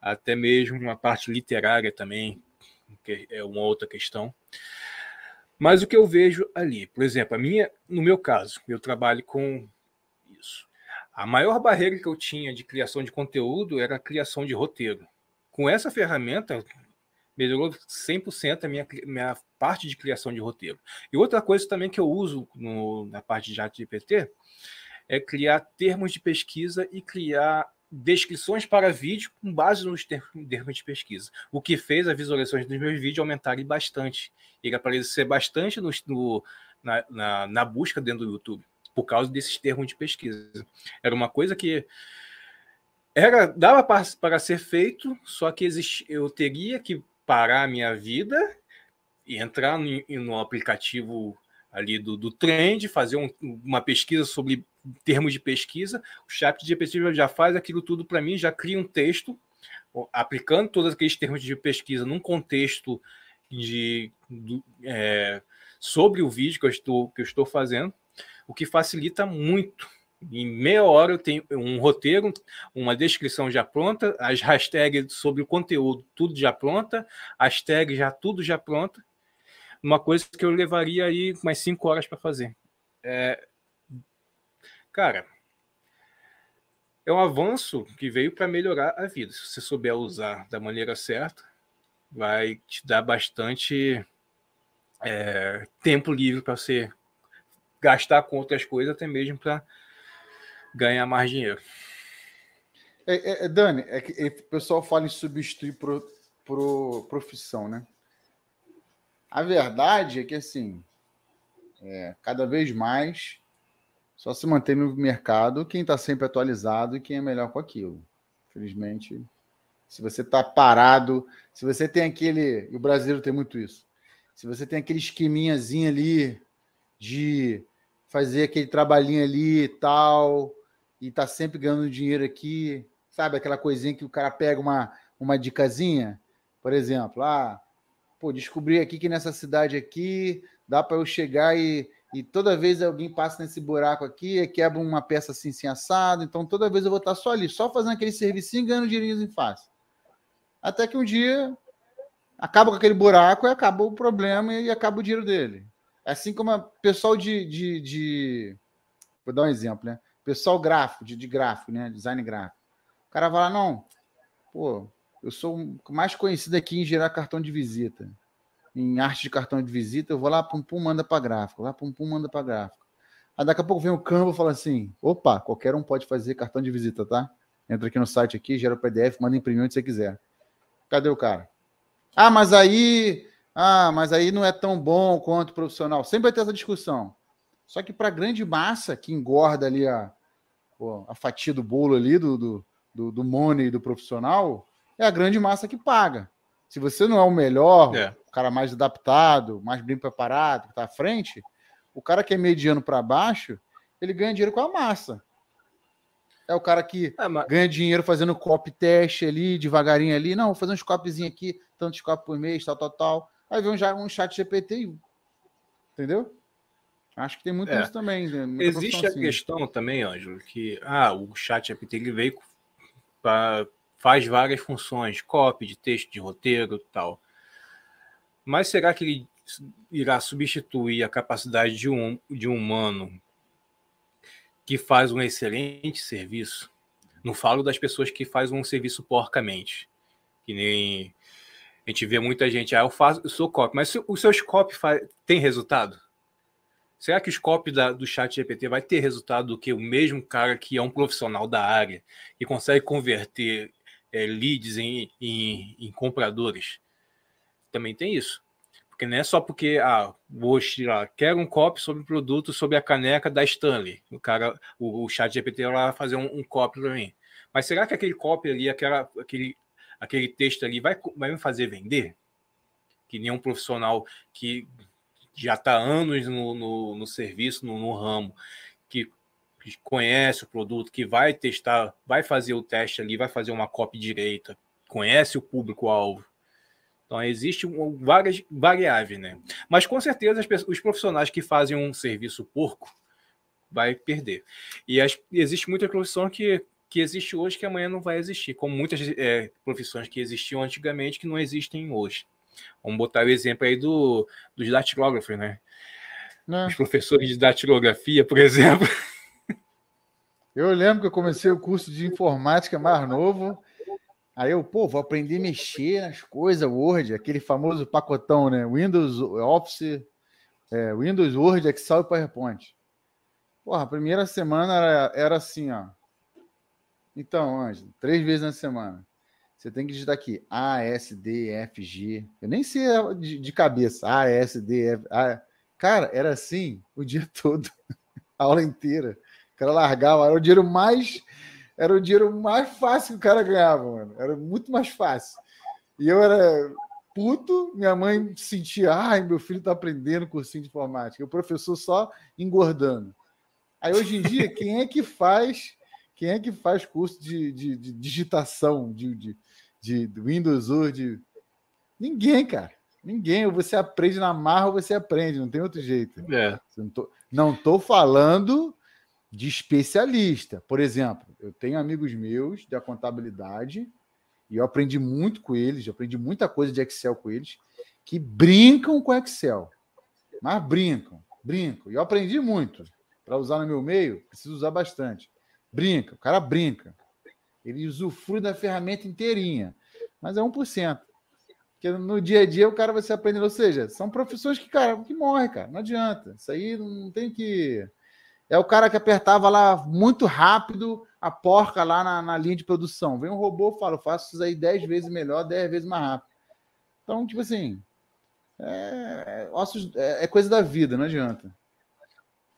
até mesmo uma parte literária também, que é uma outra questão. Mas o que eu vejo ali, por exemplo, a minha, no meu caso, eu trabalho com isso. A maior barreira que eu tinha de criação de conteúdo era a criação de roteiro. Com essa ferramenta, melhorou 100% a minha, minha parte de criação de roteiro. E outra coisa também que eu uso no, na parte de GPT é criar termos de pesquisa e criar descrições para vídeo com base nos termos de pesquisa, o que fez as visualizações dos meus vídeos aumentarem bastante. Ele aparecer bastante no, no na, na, na, busca dentro do YouTube, por causa desses termos de pesquisa. Era uma coisa que era dava para, para ser feito, só que existe, eu teria que parar a minha vida e entrar no, no aplicativo ali do, do Trend, fazer um, uma pesquisa sobre termos de pesquisa, o chat de pesquisa já faz aquilo tudo para mim, já cria um texto, aplicando todos aqueles termos de pesquisa num contexto de, do, é, sobre o vídeo que eu, estou, que eu estou fazendo, o que facilita muito. Em meia hora eu tenho um roteiro, uma descrição já pronta, as hashtags sobre o conteúdo, tudo já pronta, as tags já tudo já pronta, uma coisa que eu levaria aí mais cinco horas para fazer. É, cara, é um avanço que veio para melhorar a vida. Se você souber usar da maneira certa, vai te dar bastante é, tempo livre para você gastar com outras coisas, até mesmo para ganhar mais dinheiro. É, é, é Dani, é que o pessoal fala em substituir pro, pro profissão, né? A verdade é que, assim, é, cada vez mais só se mantém no mercado quem está sempre atualizado e quem é melhor com aquilo. Infelizmente, se você está parado, se você tem aquele. E o brasileiro tem muito isso. Se você tem aquele esqueminhazinho ali de fazer aquele trabalhinho ali e tal, e tá sempre ganhando dinheiro aqui, sabe? Aquela coisinha que o cara pega uma, uma dicasinha, por exemplo, ah, pô, descobri aqui que nessa cidade aqui dá para eu chegar e, e toda vez alguém passa nesse buraco aqui, quebra uma peça assim, assim assado, então toda vez eu vou estar só ali, só fazendo aquele serviço ganhando dinheirinho em face. Até que um dia acaba com aquele buraco e acaba o problema e acaba o dinheiro dele. Assim como o pessoal de, de, de, Vou dar um exemplo, né? Pessoal gráfico, de, de gráfico, né? Design gráfico. O cara vai lá, não, pô, eu sou mais conhecido aqui em gerar cartão de visita. Em arte de cartão de visita, eu vou lá, pum, pum, manda para gráfico. Lá, pum, pum, manda para gráfico. Aí daqui a pouco vem o Canva e fala assim: opa, qualquer um pode fazer cartão de visita, tá? Entra aqui no site aqui, gera o PDF, manda imprimir onde você quiser. Cadê o cara? Ah, mas aí. Ah, mas aí não é tão bom quanto profissional. Sempre vai ter essa discussão. Só que para a grande massa que engorda ali a, a fatia do bolo ali, do, do, do money do profissional, é a grande massa que paga. Se você não é o melhor, é. o cara mais adaptado, mais bem preparado, que está à frente, o cara que é mediano para baixo, ele ganha dinheiro com a massa. É o cara que é, mas... ganha dinheiro fazendo copy teste ali, devagarinho ali. Não, vou fazer uns copyzinho aqui, tantos copy por mês, tal, tal, tal. Aí vem um, um chat GPT, entendeu? Acho que tem muito é. isso também. Né? Existe a assim. questão também, Ângelo, que ah, o chat GPT ele veio para faz várias funções, copy de texto, de roteiro tal. Mas será que ele irá substituir a capacidade de um, de um humano que faz um excelente serviço? Não falo das pessoas que fazem um serviço porcamente, que nem A gente vê muita gente, ah, eu faço, eu sou copy, mas os seus copy tem resultado? Será que os copy da, do chat GPT vai ter resultado do que o mesmo cara que é um profissional da área e consegue converter é, leads em, em, em, compradores? Também tem isso. Porque não é só porque, ah, vou tirar, quero um copy sobre o produto, sobre a caneca da Stanley. O cara, o, o chat GPT vai fazer um, um copy para mim. Mas será que aquele copy ali, aquela, aquele, aquele texto ali vai, vai me fazer vender? Que nem um profissional que já está anos no, no, no serviço, no, no, ramo, que, conhece o produto, que vai testar, vai fazer o teste ali, vai fazer uma copy direita, conhece o público-alvo. Então, existe várias variáveis, né? Mas com certeza os profissionais que fazem um serviço porco vai perder. E as, existe muita profissão que, que existe hoje que amanhã não vai existir, como muitas é, profissões que existiam antigamente que não existem hoje. Vamos botar o exemplo aí do, dos datilógrafos, né? Não. Os professores de datilografia, por exemplo. Eu lembro que eu comecei o curso de informática mais novo. Aí eu, pô, vou aprender a mexer nas coisas, Word, aquele famoso pacotão, né? Windows, Office, é, Windows, Word, Excel e PowerPoint. Porra, a primeira semana era, era assim, ó. Então, Ângelo, três vezes na semana. Você tem que digitar aqui A, S, D, F, G. Eu nem sei de, de cabeça. A, S, D, F. A. Cara, era assim o dia todo, a aula inteira. Cara largava, era o dinheiro mais. Era o dinheiro mais fácil que o cara ganhava, mano. Era muito mais fácil. E eu era puto, minha mãe sentia, ai, meu filho tá aprendendo cursinho de informática. O professor só engordando. Aí hoje em dia, quem é que faz quem é que faz curso de, de, de digitação de, de, de Windows Word? Ninguém, cara. Ninguém. Ou você aprende na marra ou você aprende, não tem outro jeito. É. Não, tô, não tô falando de especialista. Por exemplo, eu tenho amigos meus da contabilidade e eu aprendi muito com eles, eu aprendi muita coisa de Excel com eles, que brincam com Excel. Mas brincam, brincam. E eu aprendi muito. Para usar no meu meio, preciso usar bastante. Brinca, o cara brinca. Ele usufrui da ferramenta inteirinha, mas é 1%. Porque no dia a dia o cara vai se aprendendo, ou seja, são profissões que, cara, que morre, cara, não adianta. Isso aí não tem que. É o cara que apertava lá muito rápido a porca lá na, na linha de produção. Vem um robô fala, faço isso aí 10 vezes melhor, 10 vezes mais rápido. Então, tipo assim, é, é, é coisa da vida, não adianta.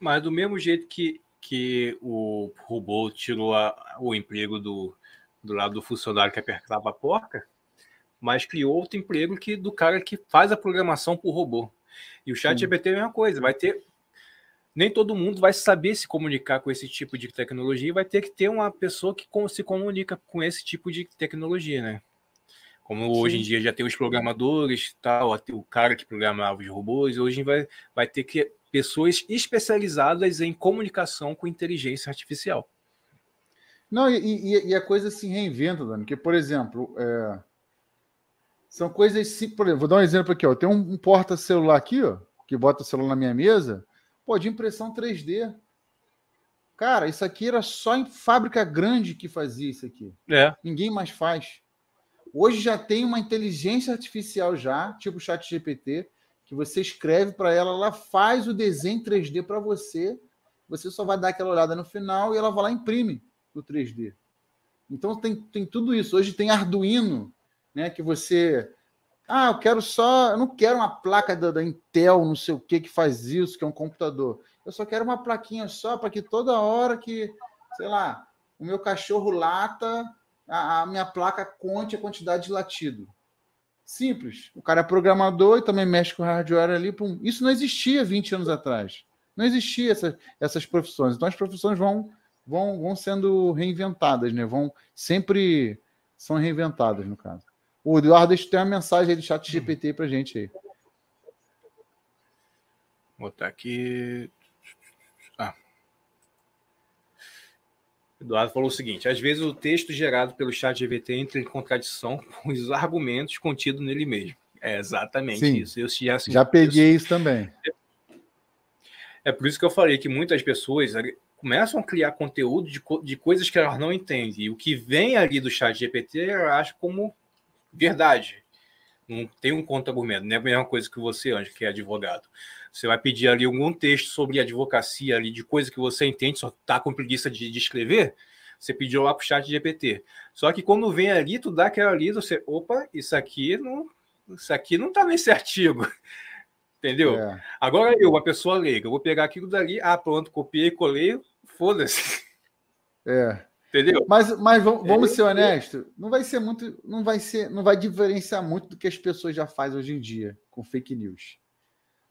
Mas do mesmo jeito que que o robô tirou a, o emprego do, do lado do funcionário que apertava a porca, mas criou outro emprego que do cara que faz a programação para o robô. E o chat GPT é a mesma coisa, vai ter. Nem todo mundo vai saber se comunicar com esse tipo de tecnologia, vai ter que ter uma pessoa que se comunica com esse tipo de tecnologia, né? Como Sim. hoje em dia já tem os programadores, tal, o cara que programava os robôs, hoje vai, vai ter que pessoas especializadas em comunicação com inteligência artificial. Não, e, e, e a coisa se reinventa, Dani, que, por exemplo, é... são coisas. Por exemplo, vou dar um exemplo aqui, ó. Tem um, um porta-celular aqui, ó, que bota o celular na minha mesa, pô, de impressão 3D. Cara, isso aqui era só em fábrica grande que fazia isso aqui. É. Ninguém mais faz. Hoje já tem uma inteligência artificial já, tipo o chat GPT, que você escreve para ela, ela faz o desenho 3D para você. Você só vai dar aquela olhada no final e ela vai lá e imprime o 3D. Então tem, tem tudo isso. Hoje tem Arduino, né? Que você. Ah, eu quero só. Eu não quero uma placa da, da Intel, não sei o que, que faz isso, que é um computador. Eu só quero uma plaquinha só para que toda hora que, sei lá, o meu cachorro lata, a, a minha placa conte a quantidade de latido. Simples. O cara é programador e também mexe com hardware ali. Pum. Isso não existia 20 anos atrás. Não existia essa, essas profissões. Então as profissões vão, vão, vão sendo reinventadas, né? Vão sempre são reinventadas, no caso. O Eduardo, deixa eu ter uma mensagem aí do chat GPT pra gente aí. Vou botar aqui. Eduardo falou o seguinte: às vezes o texto gerado pelo chat GVT entra em contradição com os argumentos contidos nele mesmo. É exatamente Sim, isso. Eu já, já peguei isso. isso também. É por isso que eu falei que muitas pessoas começam a criar conteúdo de, de coisas que elas não entendem. E o que vem ali do chat GPT, elas acham como verdade. Não tem um contra-argumento, não é a mesma coisa que você, Anjo, que é advogado. Você vai pedir ali algum texto sobre advocacia ali, de coisa que você entende, só tá com preguiça de, de escrever, você pediu lá pro chat GPT. Só que quando vem ali, tu dá aquela lida, você, opa, isso aqui não, isso aqui não tá nesse artigo. Entendeu? É. Agora eu, uma pessoa leiga, eu vou pegar aquilo dali, ah, pronto, copiei, colei, foda-se. É. Entendeu? Mas, mas vamos, vamos ser honestos, não vai ser muito, não vai ser, não vai diferenciar muito do que as pessoas já fazem hoje em dia com fake news.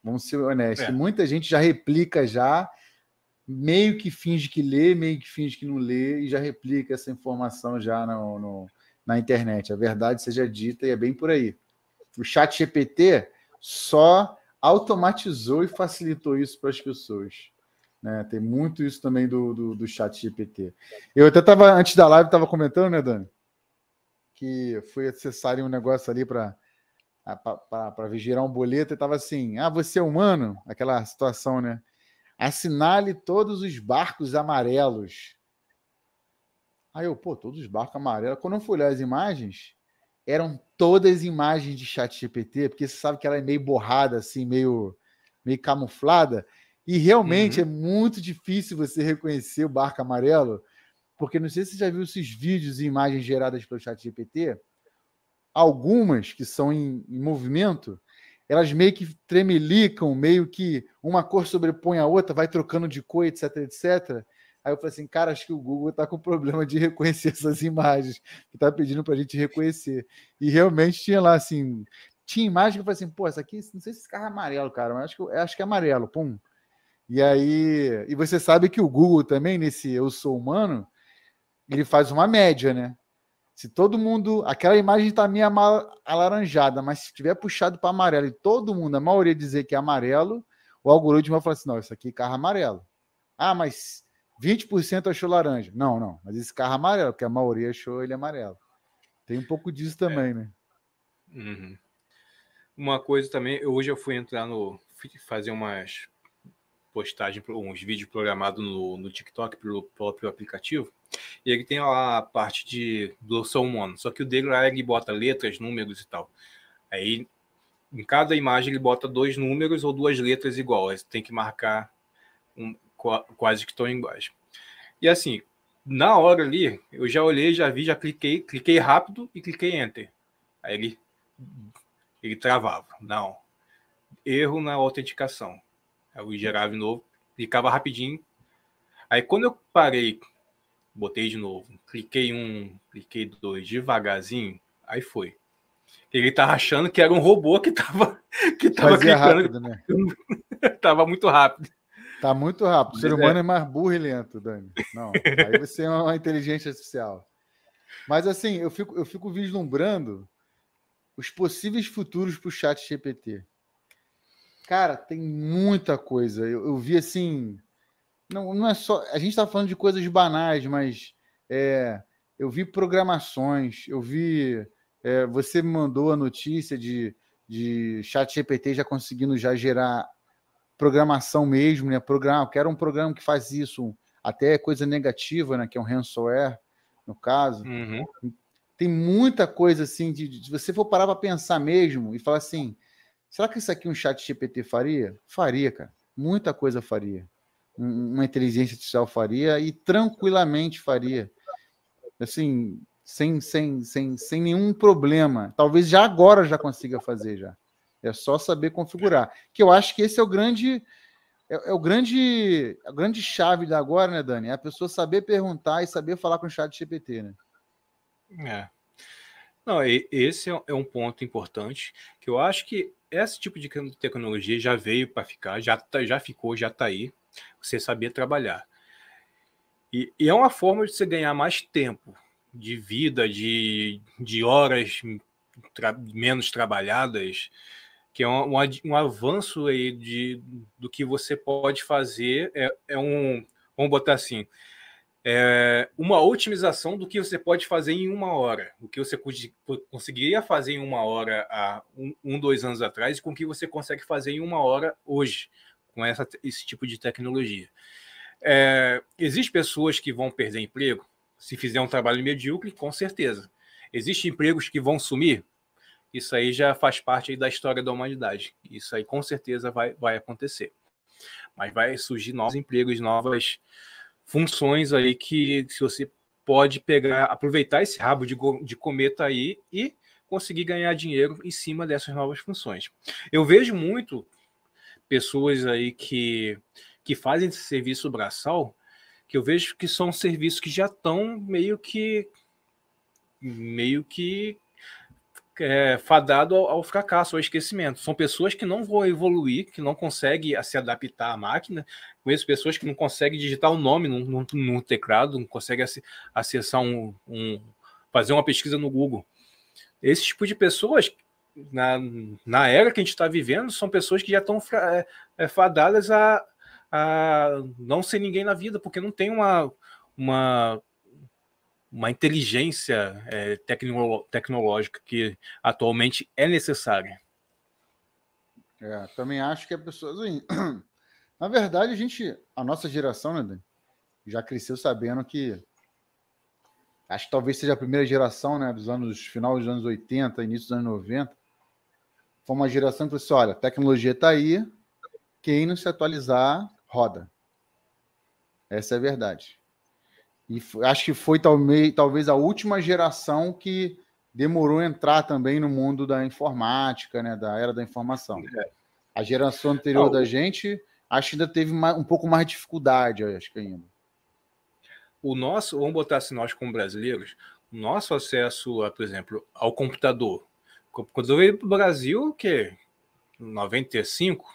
Vamos ser honestos. É. Muita gente já replica já, meio que finge que lê, meio que finge que não lê e já replica essa informação já no, no na internet. A verdade seja dita e é bem por aí. O chat GPT só automatizou e facilitou isso para as pessoas. Né? Tem muito isso também do, do, do chat GPT. Eu até estava, antes da live, estava comentando, né, Dani? Que foi acessar um negócio ali para para vigiar um boleto e estava assim: ah, você é humano? Aquela situação, né? Assinale todos os barcos amarelos. Aí eu, pô, todos os barcos amarelos. Quando eu fui olhar as imagens, eram todas imagens de chat GPT, porque você sabe que ela é meio borrada, assim, meio, meio camuflada. E realmente uhum. é muito difícil você reconhecer o barco amarelo, porque não sei se você já viu esses vídeos e imagens geradas pelo chat GPT. Algumas que são em, em movimento, elas meio que tremelicam, meio que uma cor sobrepõe a outra, vai trocando de cor, etc, etc. Aí eu falei assim, cara, acho que o Google está com problema de reconhecer essas imagens, que está pedindo para a gente reconhecer. E realmente tinha lá, assim, tinha imagem que eu falei assim, pô, essa aqui, não sei se esse carro é amarelo, cara, mas acho que, acho que é amarelo, pum. E aí, e você sabe que o Google também, nesse Eu Sou Humano, ele faz uma média, né? Se todo mundo. Aquela imagem está meio alaranjada, mas se tiver puxado para amarelo e todo mundo, a maioria dizer que é amarelo, o algoritmo vai falar assim: não, isso aqui é carro amarelo. Ah, mas 20% achou laranja. Não, não, mas esse carro é amarelo, porque a maioria achou ele amarelo. Tem um pouco disso também, é. né? Uhum. Uma coisa também, hoje eu fui entrar no. fazer umas postagem, uns vídeos programados no, no TikTok pelo próprio aplicativo. E ele tem lá a parte de do som humano. Só que o dele lá ele bota letras, números e tal. Aí em cada imagem ele bota dois números ou duas letras iguais. Tem que marcar um, quase que estão iguais. E assim, na hora ali, eu já olhei, já vi, já cliquei, cliquei rápido e cliquei enter. Aí ele ele travava. Não. Erro na autenticação. Aí eu gerava de novo, clicava rapidinho. Aí quando eu parei, botei de novo, cliquei um, cliquei dois, devagarzinho, aí foi. Ele tava achando que era um robô que tava, que tava Fazia clicando. Rápido, né? tava muito rápido. Tá muito rápido. O ser humano é. é mais burro e lento, Dani. Não, aí você é uma inteligência artificial. Mas assim, eu fico, eu fico vislumbrando os possíveis futuros para o chat GPT. Cara, tem muita coisa. Eu, eu vi assim. Não, não é só. A gente está falando de coisas banais, mas é, eu vi programações, eu vi. É, você me mandou a notícia de, de chat GPT já conseguindo já gerar programação mesmo, né? Programa, quero um programa que faz isso, até coisa negativa, né? Que é um ransomware, no caso. Uhum. Tem muita coisa assim, de, de você for parar para pensar mesmo e falar assim, Será que isso aqui um chat GPT faria? Faria, cara. Muita coisa faria. Uma inteligência artificial faria e tranquilamente faria. Assim, sem, sem, sem, sem nenhum problema. Talvez já agora já consiga fazer já. É só saber configurar. Que eu acho que esse é o grande é, é, o grande a grande chave da agora, né, Dani? É a pessoa saber perguntar e saber falar com o chat GPT, né? É. Não, esse é, é um ponto importante que eu acho que esse tipo de tecnologia já veio para ficar, já, tá, já ficou, já está aí. Você saber trabalhar. E, e, é uma forma de você ganhar mais tempo de vida, de, de horas tra, menos trabalhadas, que é um, um, um, avanço aí de, do que você pode fazer. É, é um, vamos botar assim, é uma otimização do que você pode fazer em uma hora, o que você conseguiria fazer em uma hora há um, um, dois anos atrás, com o que você consegue fazer em uma hora hoje, com essa, esse tipo de tecnologia. É, Existem pessoas que vão perder emprego se fizer um trabalho medíocre, com certeza. Existem empregos que vão sumir, isso aí já faz parte da história da humanidade. Isso aí com certeza vai, vai acontecer. Mas vai surgir novos empregos, novas funções aí que se você pode pegar, aproveitar esse rabo de, de cometa aí e conseguir ganhar dinheiro em cima dessas novas funções. Eu vejo muito pessoas aí que, que fazem esse serviço braçal, que eu vejo que são serviços que já estão meio que meio que é, fadado ao, ao, fracasso, ao esquecimento. São pessoas que não vão evoluir, que não conseguem se adaptar à máquina. Conheço pessoas que não conseguem digitar o um nome no, teclado, não conseguem acessar um, um, fazer uma pesquisa no Google. Esse tipo de pessoas, na, na era que a gente está vivendo, são pessoas que já estão é, é, fadadas a, a não ser ninguém na vida, porque não tem uma, uma uma inteligência é, tecno tecnológica que atualmente é necessária. É, também acho que a pessoa. Assim, na verdade, a gente, a nossa geração, né, já cresceu sabendo que. Acho que talvez seja a primeira geração, né, dos anos, final dos anos 80, início dos anos 90. Foi uma geração que falou assim: olha, a tecnologia está aí, quem não se atualizar, roda. Essa é a verdade. E acho que foi talvez, a última geração que demorou a entrar também no mundo da informática, né, da era da informação. É. A geração anterior da gente, acho que ainda teve um pouco mais de dificuldade, acho que ainda. O nosso, vamos botar assim, nós como brasileiros, o nosso acesso, a, por exemplo, ao computador. Quando eu veio para o Brasil, o quê? 95,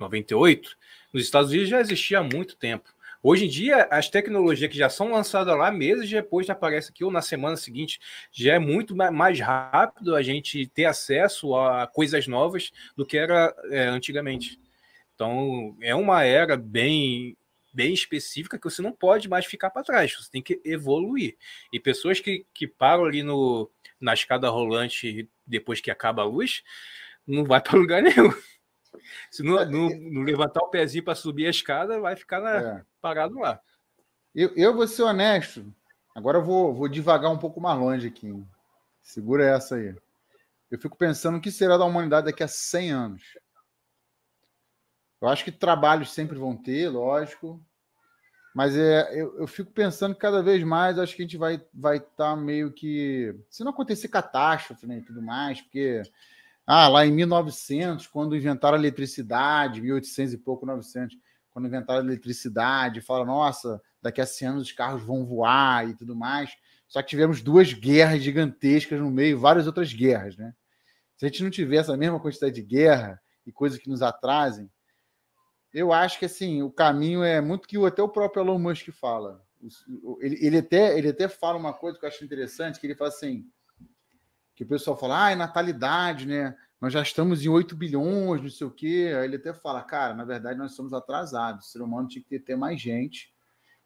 98, nos Estados Unidos já existia há muito tempo. Hoje em dia, as tecnologias que já são lançadas lá, meses depois já aparece aqui, ou na semana seguinte, já é muito mais rápido a gente ter acesso a coisas novas do que era é, antigamente. Então, é uma era bem bem específica que você não pode mais ficar para trás, você tem que evoluir. E pessoas que, que param ali no, na escada rolante depois que acaba a luz, não vai para lugar nenhum. Se não, não, não levantar o pezinho para subir a escada, vai ficar na, é. parado lá. Eu, eu vou ser honesto. Agora eu vou, vou devagar um pouco mais longe aqui. Segura essa aí. Eu fico pensando o que será da humanidade daqui a 100 anos. Eu acho que trabalhos sempre vão ter, lógico. Mas é, eu, eu fico pensando que cada vez mais acho que a gente vai estar vai tá meio que. Se não acontecer catástrofe né, e tudo mais, porque ah, lá em 1900, quando inventaram a eletricidade, 1800 e pouco, 900, quando inventaram a eletricidade, fala, nossa, daqui a 100 anos os carros vão voar e tudo mais. Só que tivemos duas guerras gigantescas no meio, várias outras guerras, né? Se a gente não tiver essa mesma quantidade de guerra e coisas que nos atrasem, eu acho que assim, o caminho é muito que até o próprio Elon Musk fala. Ele, ele, até, ele até fala uma coisa que eu acho interessante, que ele fala assim, que o pessoal fala, ah, é natalidade, né? Nós já estamos em 8 bilhões, não sei o quê. Aí ele até fala, cara, na verdade nós somos atrasados. O ser humano tinha que ter, ter mais gente.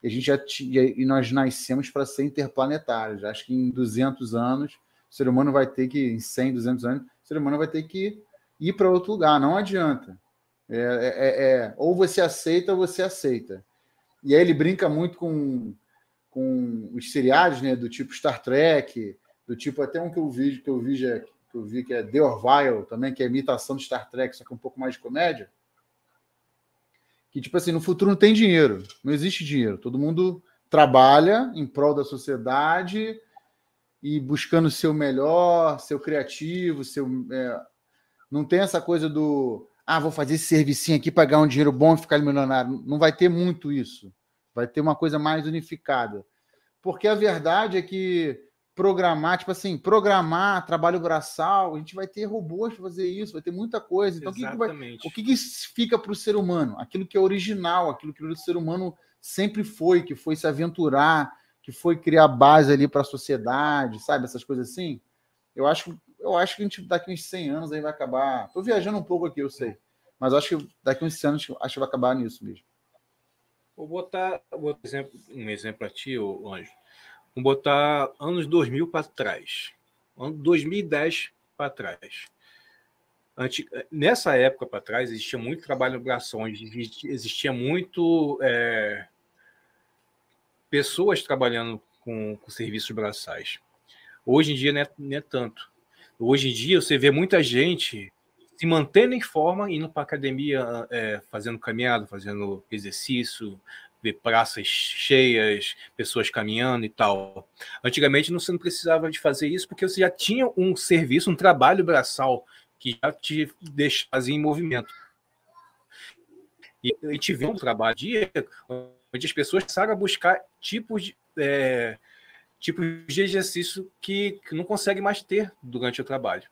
E a gente já tinha, e nós nascemos para ser interplanetários. Acho que em 200 anos, o ser humano vai ter que, em 100, 200 anos, o ser humano vai ter que ir para outro lugar. Não adianta. É, é, é, é, ou você aceita ou você aceita. E aí ele brinca muito com, com os seriados, né, do tipo Star Trek, do tipo, até um que eu vi, que eu vi, já, que eu vi que é The Orville também, que é imitação de Star Trek, só que um pouco mais de comédia. Que, tipo assim, no futuro não tem dinheiro, não existe dinheiro. Todo mundo trabalha em prol da sociedade e buscando ser o melhor, ser o criativo, ser o, é... não tem essa coisa do ah, vou fazer esse servicinho aqui para ganhar um dinheiro bom e ficar milionário. Não vai ter muito isso. Vai ter uma coisa mais unificada. Porque a verdade é que programar, tipo assim, programar trabalho braçal, a gente vai ter robôs para fazer isso, vai ter muita coisa. Então, Exatamente. o que, que, vai, o que, que fica para o ser humano? Aquilo que é original, aquilo que o ser humano sempre foi, que foi se aventurar, que foi criar base ali para a sociedade, sabe? Essas coisas assim. Eu acho, eu acho que a gente daqui uns 100 anos aí vai acabar. Estou viajando um pouco aqui, eu sei. Mas acho que daqui uns 100 anos acho que vai acabar nisso mesmo. Vou botar um exemplo, um exemplo para ti, Anjo Vamos botar anos 2000 para trás. Ano 2010 para trás. Nessa época para trás, existia muito trabalho no bração, existia muito é, pessoas trabalhando com, com serviços braçais. Hoje em dia não é, não é tanto. Hoje em dia você vê muita gente se mantendo em forma, indo para academia, é, fazendo caminhada, fazendo exercício, ver praças cheias, pessoas caminhando e tal. Antigamente você não precisava de fazer isso porque você já tinha um serviço, um trabalho braçal que já te fazer em movimento. E a gente vê um trabalho dia onde as pessoas começaram a buscar tipos de, é, tipos de exercício que, que não conseguem mais ter durante o trabalho.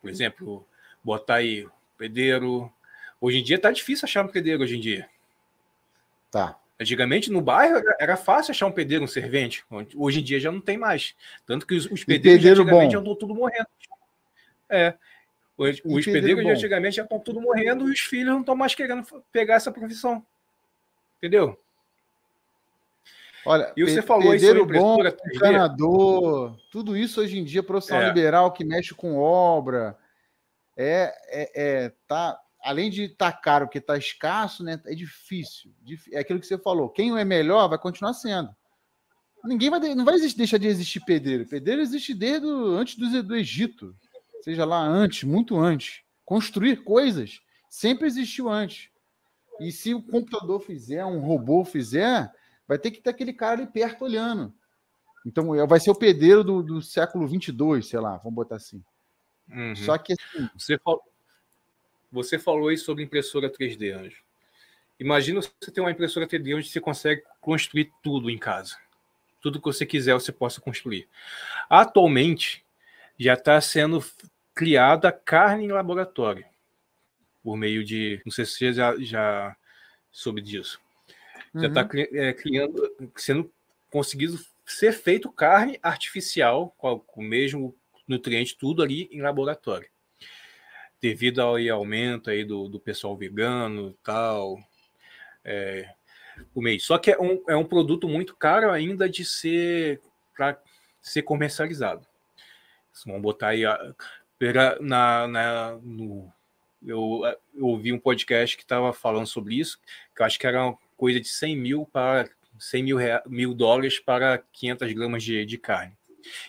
Por exemplo, botar aí pedreiro. Hoje em dia tá difícil achar um pedreiro hoje em dia. Tá. Antigamente no bairro era fácil achar um pedreiro, um servente. Hoje em dia já não tem mais. Tanto que os, os pedreiros pedreiro antigamente já estão tudo morrendo. É. Os, os pedreiros de antigamente já estão tudo morrendo e os filhos não estão mais querendo pegar essa profissão. Entendeu? Olha, e você falou isso sobre bom, encanador, tudo isso hoje em dia, profissional é. liberal que mexe com obra, é, é, é tá, além de estar tá caro, que está escasso, né? É difícil. É aquilo que você falou. Quem é melhor vai continuar sendo. Ninguém vai, não vai existir, deixar de existir pedreiro. Pedreiro existe desde o, antes do, do Egito, seja lá antes, muito antes. Construir coisas sempre existiu antes. E se o computador fizer, um robô fizer, vai ter que ter aquele cara ali perto olhando. Então vai ser o pedreiro do, do século 22, sei lá, vamos botar assim. Uhum. Só que assim, você falou, você falou aí sobre impressora 3D, Anjo. Imagina você ter uma impressora 3D onde você consegue construir tudo em casa. Tudo que você quiser você possa construir. Atualmente já está sendo criada carne em laboratório por meio de, não sei se você já, já soube disso. Já está uhum. é, criando, sendo conseguido ser feito carne artificial com o mesmo nutriente, tudo ali em laboratório. Devido ao aumento aí do, do pessoal vegano tal. É, o meio. Só que é um, é um produto muito caro ainda de ser para ser comercializado. Vamos botar aí a, na, na, no, eu, eu ouvi um podcast que estava falando sobre isso, que eu acho que era uma coisa de 100 mil para 100 mil, mil dólares para 500 gramas de, de carne.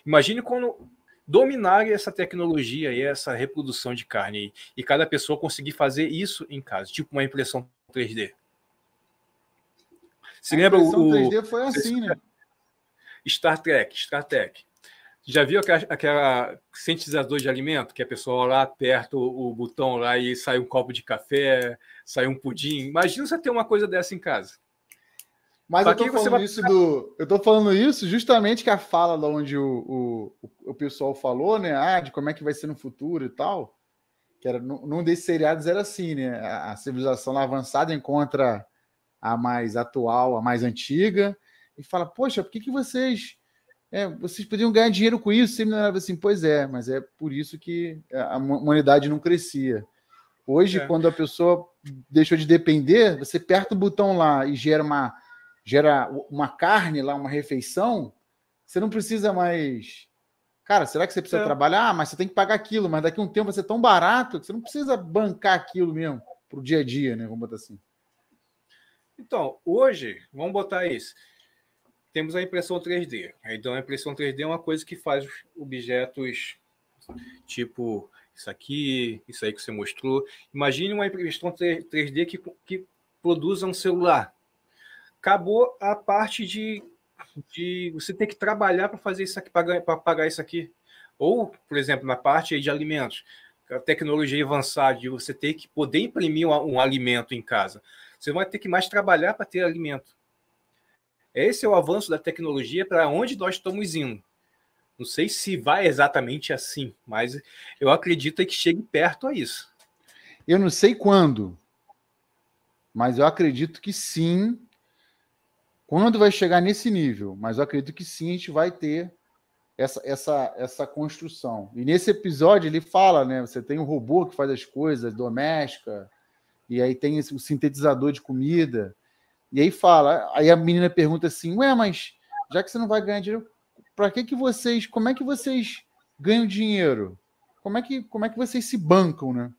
Imagine quando dominar essa tecnologia e essa reprodução de carne e cada pessoa conseguir fazer isso em casa, tipo uma impressão 3D. Se a lembra o 3D foi assim, né? Star Trek, Star Trek. Já viu aquela, aquela sintetizador de alimento que a pessoa lá aperta o, o, botão lá e sai um copo de café, sai um pudim? Imagina você ter uma coisa dessa em casa. Mas eu tô, falando vai... isso do, eu tô falando isso justamente que a fala de onde o, o, o pessoal falou, né? Ah, de como é que vai ser no futuro e tal. Que era, num desses seriados era assim, né? A, a civilização avançada encontra a mais atual, a mais antiga, e fala, poxa, por que, que vocês é, vocês podiam ganhar dinheiro com isso. Sempre era assim, pois é, mas é por isso que a humanidade não crescia. Hoje, é. quando a pessoa deixou de depender, você aperta o botão lá e gera uma gera uma carne lá, uma refeição, você não precisa mais. Cara, será que você precisa é. trabalhar? Ah, mas você tem que pagar aquilo, mas daqui a um tempo vai ser tão barato que você não precisa bancar aquilo mesmo para o dia a dia, né? Vamos botar assim. Então, hoje, vamos botar isso. Temos a impressão 3D. Então, a impressão 3D é uma coisa que faz objetos tipo isso aqui, isso aí que você mostrou. Imagine uma impressão 3D que, que produza um celular acabou a parte de, de você ter que trabalhar para fazer isso aqui, para pagar isso aqui. Ou, por exemplo, na parte de alimentos, a tecnologia avançada de você ter que poder imprimir um, um alimento em casa. Você vai ter que mais trabalhar para ter alimento. Esse é o avanço da tecnologia para onde nós estamos indo. Não sei se vai exatamente assim, mas eu acredito que chegue perto a isso. Eu não sei quando, mas eu acredito que sim, quando vai chegar nesse nível? Mas eu acredito que sim, a gente vai ter essa, essa, essa construção. E nesse episódio ele fala, né? Você tem um robô que faz as coisas, doméstica, e aí tem o sintetizador de comida. E aí fala, aí a menina pergunta assim: Ué, mas já que você não vai ganhar dinheiro, para que que vocês, como é que vocês ganham dinheiro? Como é que, como é que vocês se bancam, né?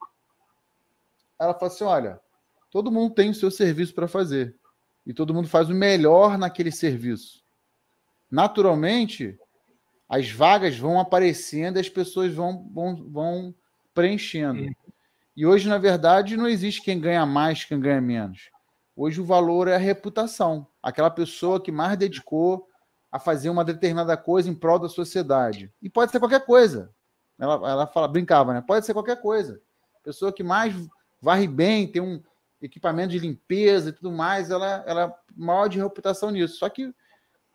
Ela fala assim: olha, todo mundo tem o seu serviço para fazer e todo mundo faz o melhor naquele serviço. Naturalmente, as vagas vão aparecendo, as pessoas vão, vão, vão preenchendo. E hoje, na verdade, não existe quem ganha mais, quem ganha menos. Hoje o valor é a reputação. Aquela pessoa que mais dedicou a fazer uma determinada coisa em prol da sociedade. E pode ser qualquer coisa. Ela, ela fala, brincava, né? Pode ser qualquer coisa. Pessoa que mais varre bem, tem um equipamento de limpeza e tudo mais, ela, ela é maior de reputação nisso. Só que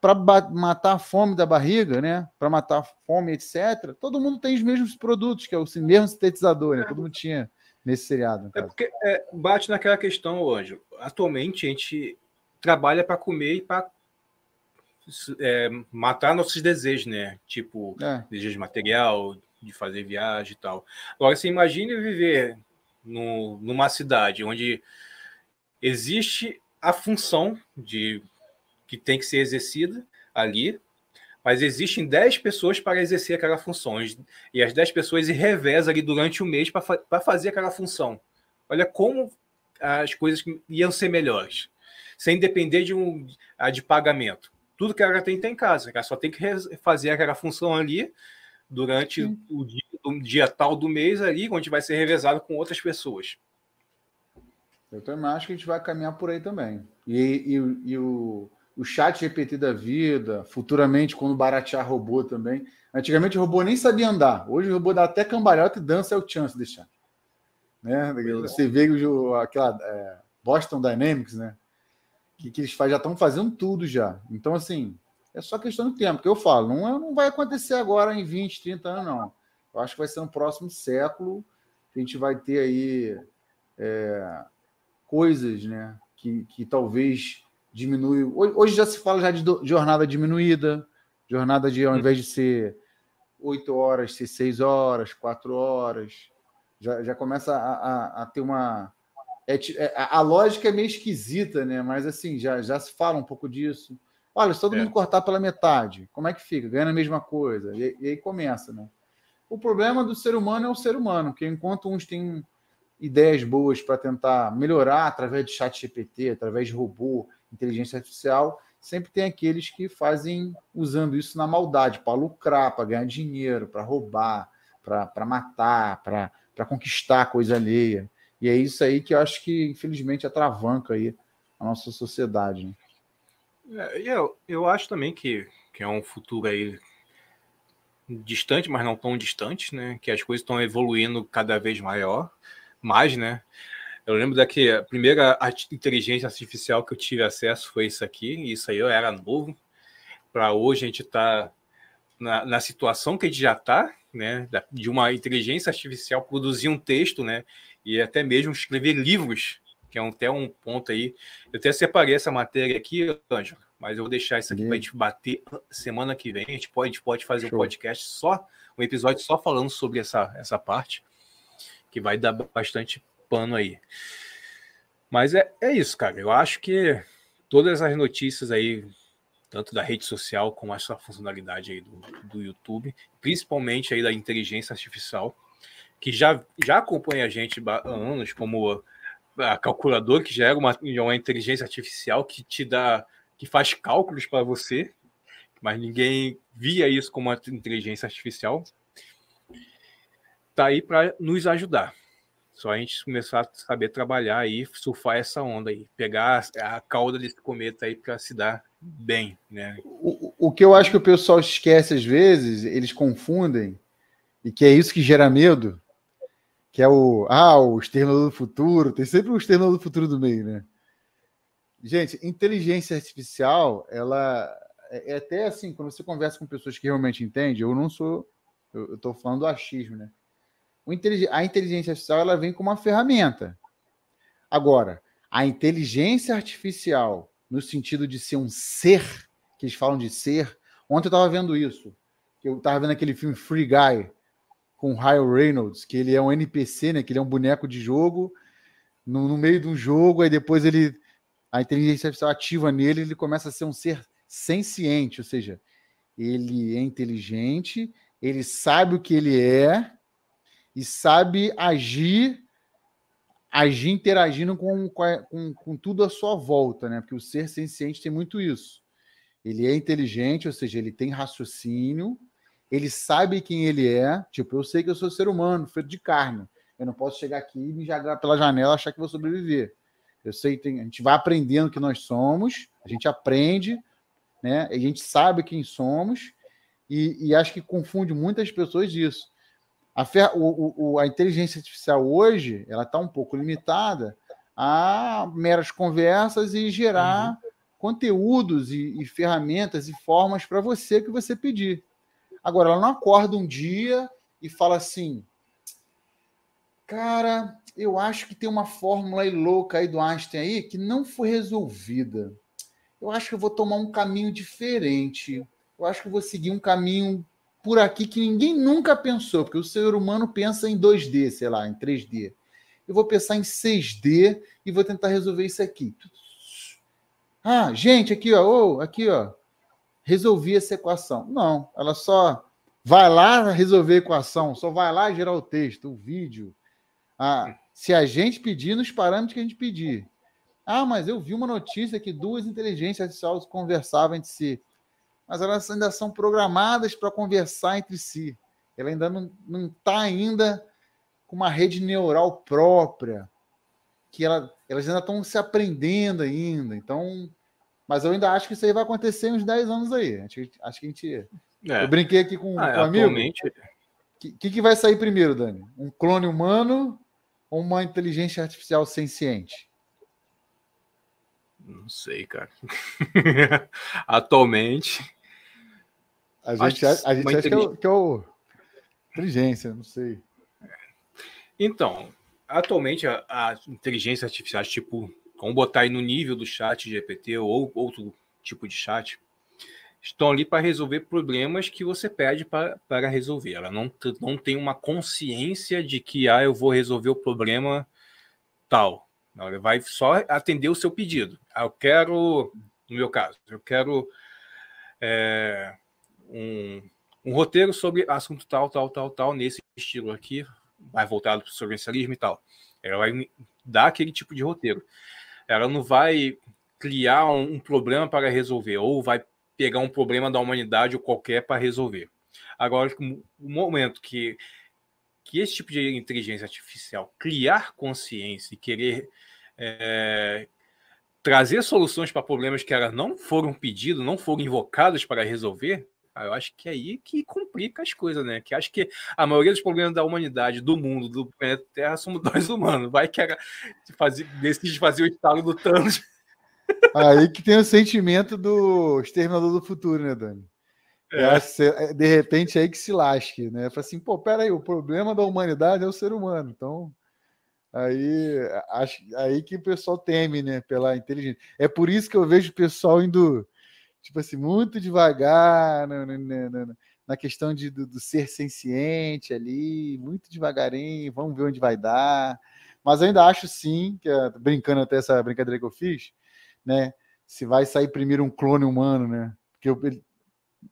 para matar a fome da barriga, né? Para matar a fome, etc., todo mundo tem os mesmos produtos, que é o mesmo sintetizador, né? Todo mundo tinha nesse seriado. É porque é, bate naquela questão, Anjo. Atualmente a gente trabalha para comer e para é, matar nossos desejos, né? Tipo, é. desejo material, de fazer viagem e tal. Agora, você imagine viver no, numa cidade onde existe a função de que tem que ser exercida ali, mas existem 10 pessoas para exercer aquela função, e as 10 pessoas se revezam ali durante o mês para fazer aquela função. Olha como as coisas iam ser melhores, sem depender de um de pagamento. Tudo que ela tem tem em casa, ela só tem que fazer aquela função ali durante o dia, o dia, tal do mês ali, onde vai ser revezado com outras pessoas. Eu também acho que a gente vai caminhar por aí também. E, e, e o, o chat GPT da vida, futuramente, quando baratear robô também. Antigamente o robô nem sabia andar. Hoje o robô dá até cambalhota e dança é o chance de deixar. Né? Você vê aquela é, Boston Dynamics, né? Que, que eles faz, já estão fazendo tudo já. Então, assim, é só questão de tempo, que eu falo, não, é, não vai acontecer agora em 20, 30 anos, não. Eu acho que vai ser no próximo século que a gente vai ter aí é, coisas né, que, que talvez diminui. Hoje já se fala já de jornada diminuída, jornada de ao invés de ser 8 horas, ser 6 horas, 4 horas. Já, já começa a, a, a ter uma. É, é, a lógica é meio esquisita, né? Mas assim, já, já se fala um pouco disso. Olha, se todo é. mundo cortar pela metade, como é que fica? Ganha a mesma coisa. E, e, aí começa, né? O problema do ser humano é o ser humano, que enquanto uns têm ideias boas para tentar melhorar através de chat GPT, através de robô, inteligência artificial, sempre tem aqueles que fazem usando isso na maldade, para lucrar, para ganhar dinheiro, para roubar, para matar, para conquistar coisa alheia. E é isso aí que eu acho que, infelizmente, atravanca aí a nossa sociedade. Né? É, eu, eu acho também que, que é um futuro aí distante, mas não tão distante, né? Que as coisas estão evoluindo cada vez maior, mais, né? Eu lembro daqui a primeira inteligência artificial que eu tive acesso foi isso aqui, e isso aí eu era novo. Para hoje a gente está na, na, situação que a gente já está, né? De uma inteligência artificial produzir um texto, né? E até mesmo escrever livros que é um, até um ponto aí. Eu até separei essa matéria aqui, Ângelo, mas eu vou deixar isso aqui para a gente bater semana que vem. A gente pode, a gente pode fazer Show. um podcast só, um episódio só falando sobre essa, essa parte, que vai dar bastante pano aí. Mas é, é isso, cara. Eu acho que todas as notícias aí, tanto da rede social como essa funcionalidade aí do, do YouTube, principalmente aí da inteligência artificial, que já, já acompanha a gente há anos, como a calculadora, que já é uma, uma inteligência artificial que te dá, que faz cálculos para você, mas ninguém via isso como uma inteligência artificial. Tá aí para nos ajudar. Só a gente começar a saber trabalhar aí, surfar essa onda aí, pegar a cauda desse cometa aí para se dar bem, né? O, o que eu acho que o pessoal esquece às vezes, eles confundem, e que é isso que gera medo, que é o ah, o exterminador do futuro, tem sempre o exterminador do futuro do meio, né? Gente, inteligência artificial, ela é, é até assim, quando você conversa com pessoas que realmente entendem, eu não sou, eu estou falando do achismo, né? A inteligência artificial ela vem como uma ferramenta. Agora, a inteligência artificial, no sentido de ser um ser, que eles falam de ser, ontem eu estava vendo isso. Eu estava vendo aquele filme Free Guy, com o Ryan Reynolds, que ele é um NPC, né? Que ele é um boneco de jogo no, no, meio de um jogo, aí depois ele a inteligência artificial ativa nele, ele começa a ser um ser senciente, ou seja, ele é inteligente, ele sabe o que ele é e sabe agir agir interagindo com, com, com tudo à sua volta, né? Porque o ser senciente tem muito isso. Ele é inteligente, ou seja, ele tem raciocínio, ele sabe quem ele é. Tipo, eu sei que eu sou ser humano, feito de carne. Eu não posso chegar aqui e me jogar pela janela e achar que vou sobreviver. Eu sei, tem, a gente vai aprendendo que nós somos, a gente aprende, né? A gente sabe quem somos, e, e acho que confunde muitas pessoas disso. A, fer, o, o, a inteligência artificial hoje ela está um pouco limitada a meras conversas e gerar uhum. conteúdos e, e ferramentas e formas para você que você pedir. Agora, ela não acorda um dia e fala assim: Cara, eu acho que tem uma fórmula aí louca aí do Einstein aí que não foi resolvida. Eu acho que eu vou tomar um caminho diferente. Eu acho que eu vou seguir um caminho por aqui que ninguém nunca pensou, porque o ser humano pensa em 2D, sei lá, em 3D. Eu vou pensar em 6D e vou tentar resolver isso aqui. Ah, gente, aqui, ó, oh, aqui, ó. Resolvi essa equação. Não, ela só vai lá resolver a equação, só vai lá gerar o texto, o vídeo, ah, se a gente pedir nos parâmetros que a gente pedir. Ah, mas eu vi uma notícia que duas inteligências artificiais conversavam entre si. Mas elas ainda são programadas para conversar entre si. Ela ainda não está ainda com uma rede neural própria. Que ela, elas ainda estão se aprendendo ainda. Então, mas eu ainda acho que isso aí vai acontecer uns 10 anos aí. Acho, acho que a gente. É. Eu brinquei aqui com, ah, com um amigo. O que, que, vai sair primeiro, Dani? Um clone humano ou uma inteligência artificial senciente? Não sei, cara. Atualmente. A gente, a, a gente acha que é, que é o. Inteligência, não sei. Então, atualmente a, a, inteligência artificial, tipo, vamos botar aí no nível do chat GPT ou outro tipo de chat, estão ali para resolver problemas que você pede para, para resolver. Ela não, não tem uma consciência de que ah, eu vou resolver o problema tal. Não, ela vai só atender o seu pedido. Ah, eu quero, no meu caso, eu quero é, um, um roteiro sobre assunto tal, tal, tal, tal, nesse estilo aqui, mais voltado para o sobrencialismo e tal. Ela vai dar aquele tipo de roteiro. Ela não vai criar um, um problema para resolver, ou vai pegar um problema da humanidade ou qualquer para resolver. Agora, o momento que, que esse tipo de inteligência artificial criar consciência e querer é, trazer soluções para problemas que elas não foram pedidos, não foram invocadas para resolver, eu acho que é aí que complica as coisas, né? Que acho que a maioria dos problemas da humanidade, do mundo, do planeta Terra, somos nós humanos. Vai que era fazer, decide fazer o estalo do Thanos Aí que tem o sentimento do Exterminador do Futuro, né, Dani? É. de repente aí que se lasque, né? Fala assim, pô, peraí, o problema da humanidade é o ser humano. Então, aí, acho, aí que o pessoal teme, né, pela inteligência. É por isso que eu vejo o pessoal indo, tipo assim, muito devagar na, na, na, na questão de, do, do, ser senciente ali, muito devagarinho, vamos ver onde vai dar. Mas ainda acho sim, que é, brincando até essa brincadeira que eu fiz, né? Se vai sair primeiro um clone humano, né? Porque eu, ele,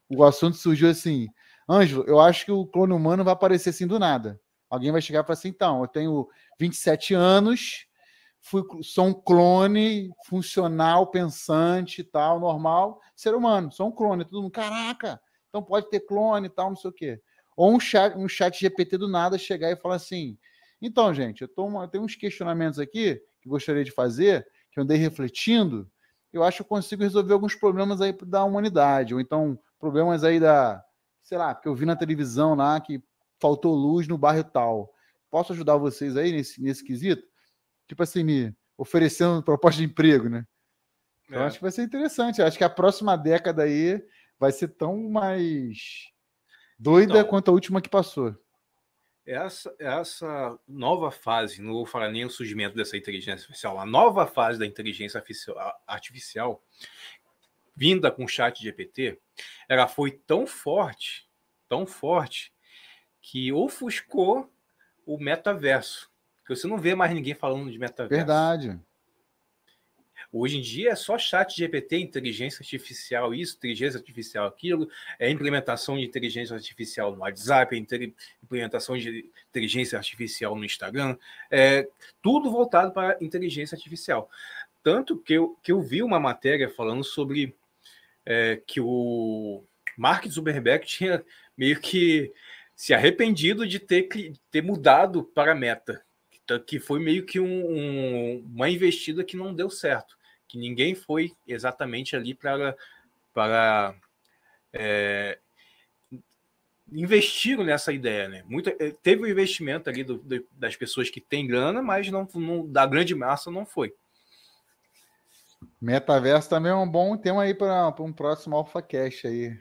o assunto surgiu assim, Ângelo, eu acho que o clone humano vai aparecer assim do nada. Alguém vai chegar e falar assim, então, eu tenho 27 anos, fui, sou um clone funcional, pensante e tal, normal, ser humano, sou um clone, todo mundo, caraca, então pode ter clone e tal, não sei o quê. Ou um chat, um chat GPT do nada chegar e falar assim, então, gente, eu, tô, eu tenho uns questionamentos aqui que gostaria de fazer, que eu andei refletindo, eu acho que eu consigo resolver alguns problemas aí da humanidade, ou então problemas aí da, sei lá, que eu vi na televisão lá que faltou luz no bairro tal. Posso ajudar vocês aí nesse, nesse quesito? Tipo assim, me oferecendo proposta de emprego, né? É. Eu acho que vai ser interessante. Acho que a próxima década aí vai ser tão mais doida então, quanto a última que passou essa, essa nova fase, não vou falar nem o surgimento dessa inteligência artificial, a nova fase da inteligência artificial, vinda com o chat GPT, ela foi tão forte, tão forte, que ofuscou o metaverso. Porque você não vê mais ninguém falando de metaverso. Verdade. Hoje em dia é só chat GPT, inteligência artificial, isso, inteligência artificial, aquilo, é implementação de inteligência artificial no WhatsApp, implementação de inteligência artificial no Instagram, é tudo voltado para inteligência artificial. Tanto que eu, que eu vi uma matéria falando sobre é, que o, Mark Zuckerberg tinha meio que se arrependido de ter, ter mudado para a meta, que foi meio que um, um, uma investida que não deu certo, que ninguém foi exatamente ali para, para é, investiram nessa ideia, né? Muita, eh, teve o um investimento ali do, do, das pessoas que têm grana, mas não, não, da grande massa não foi. Metaverso também é um bom tema aí para um próximo AlphaCast aí.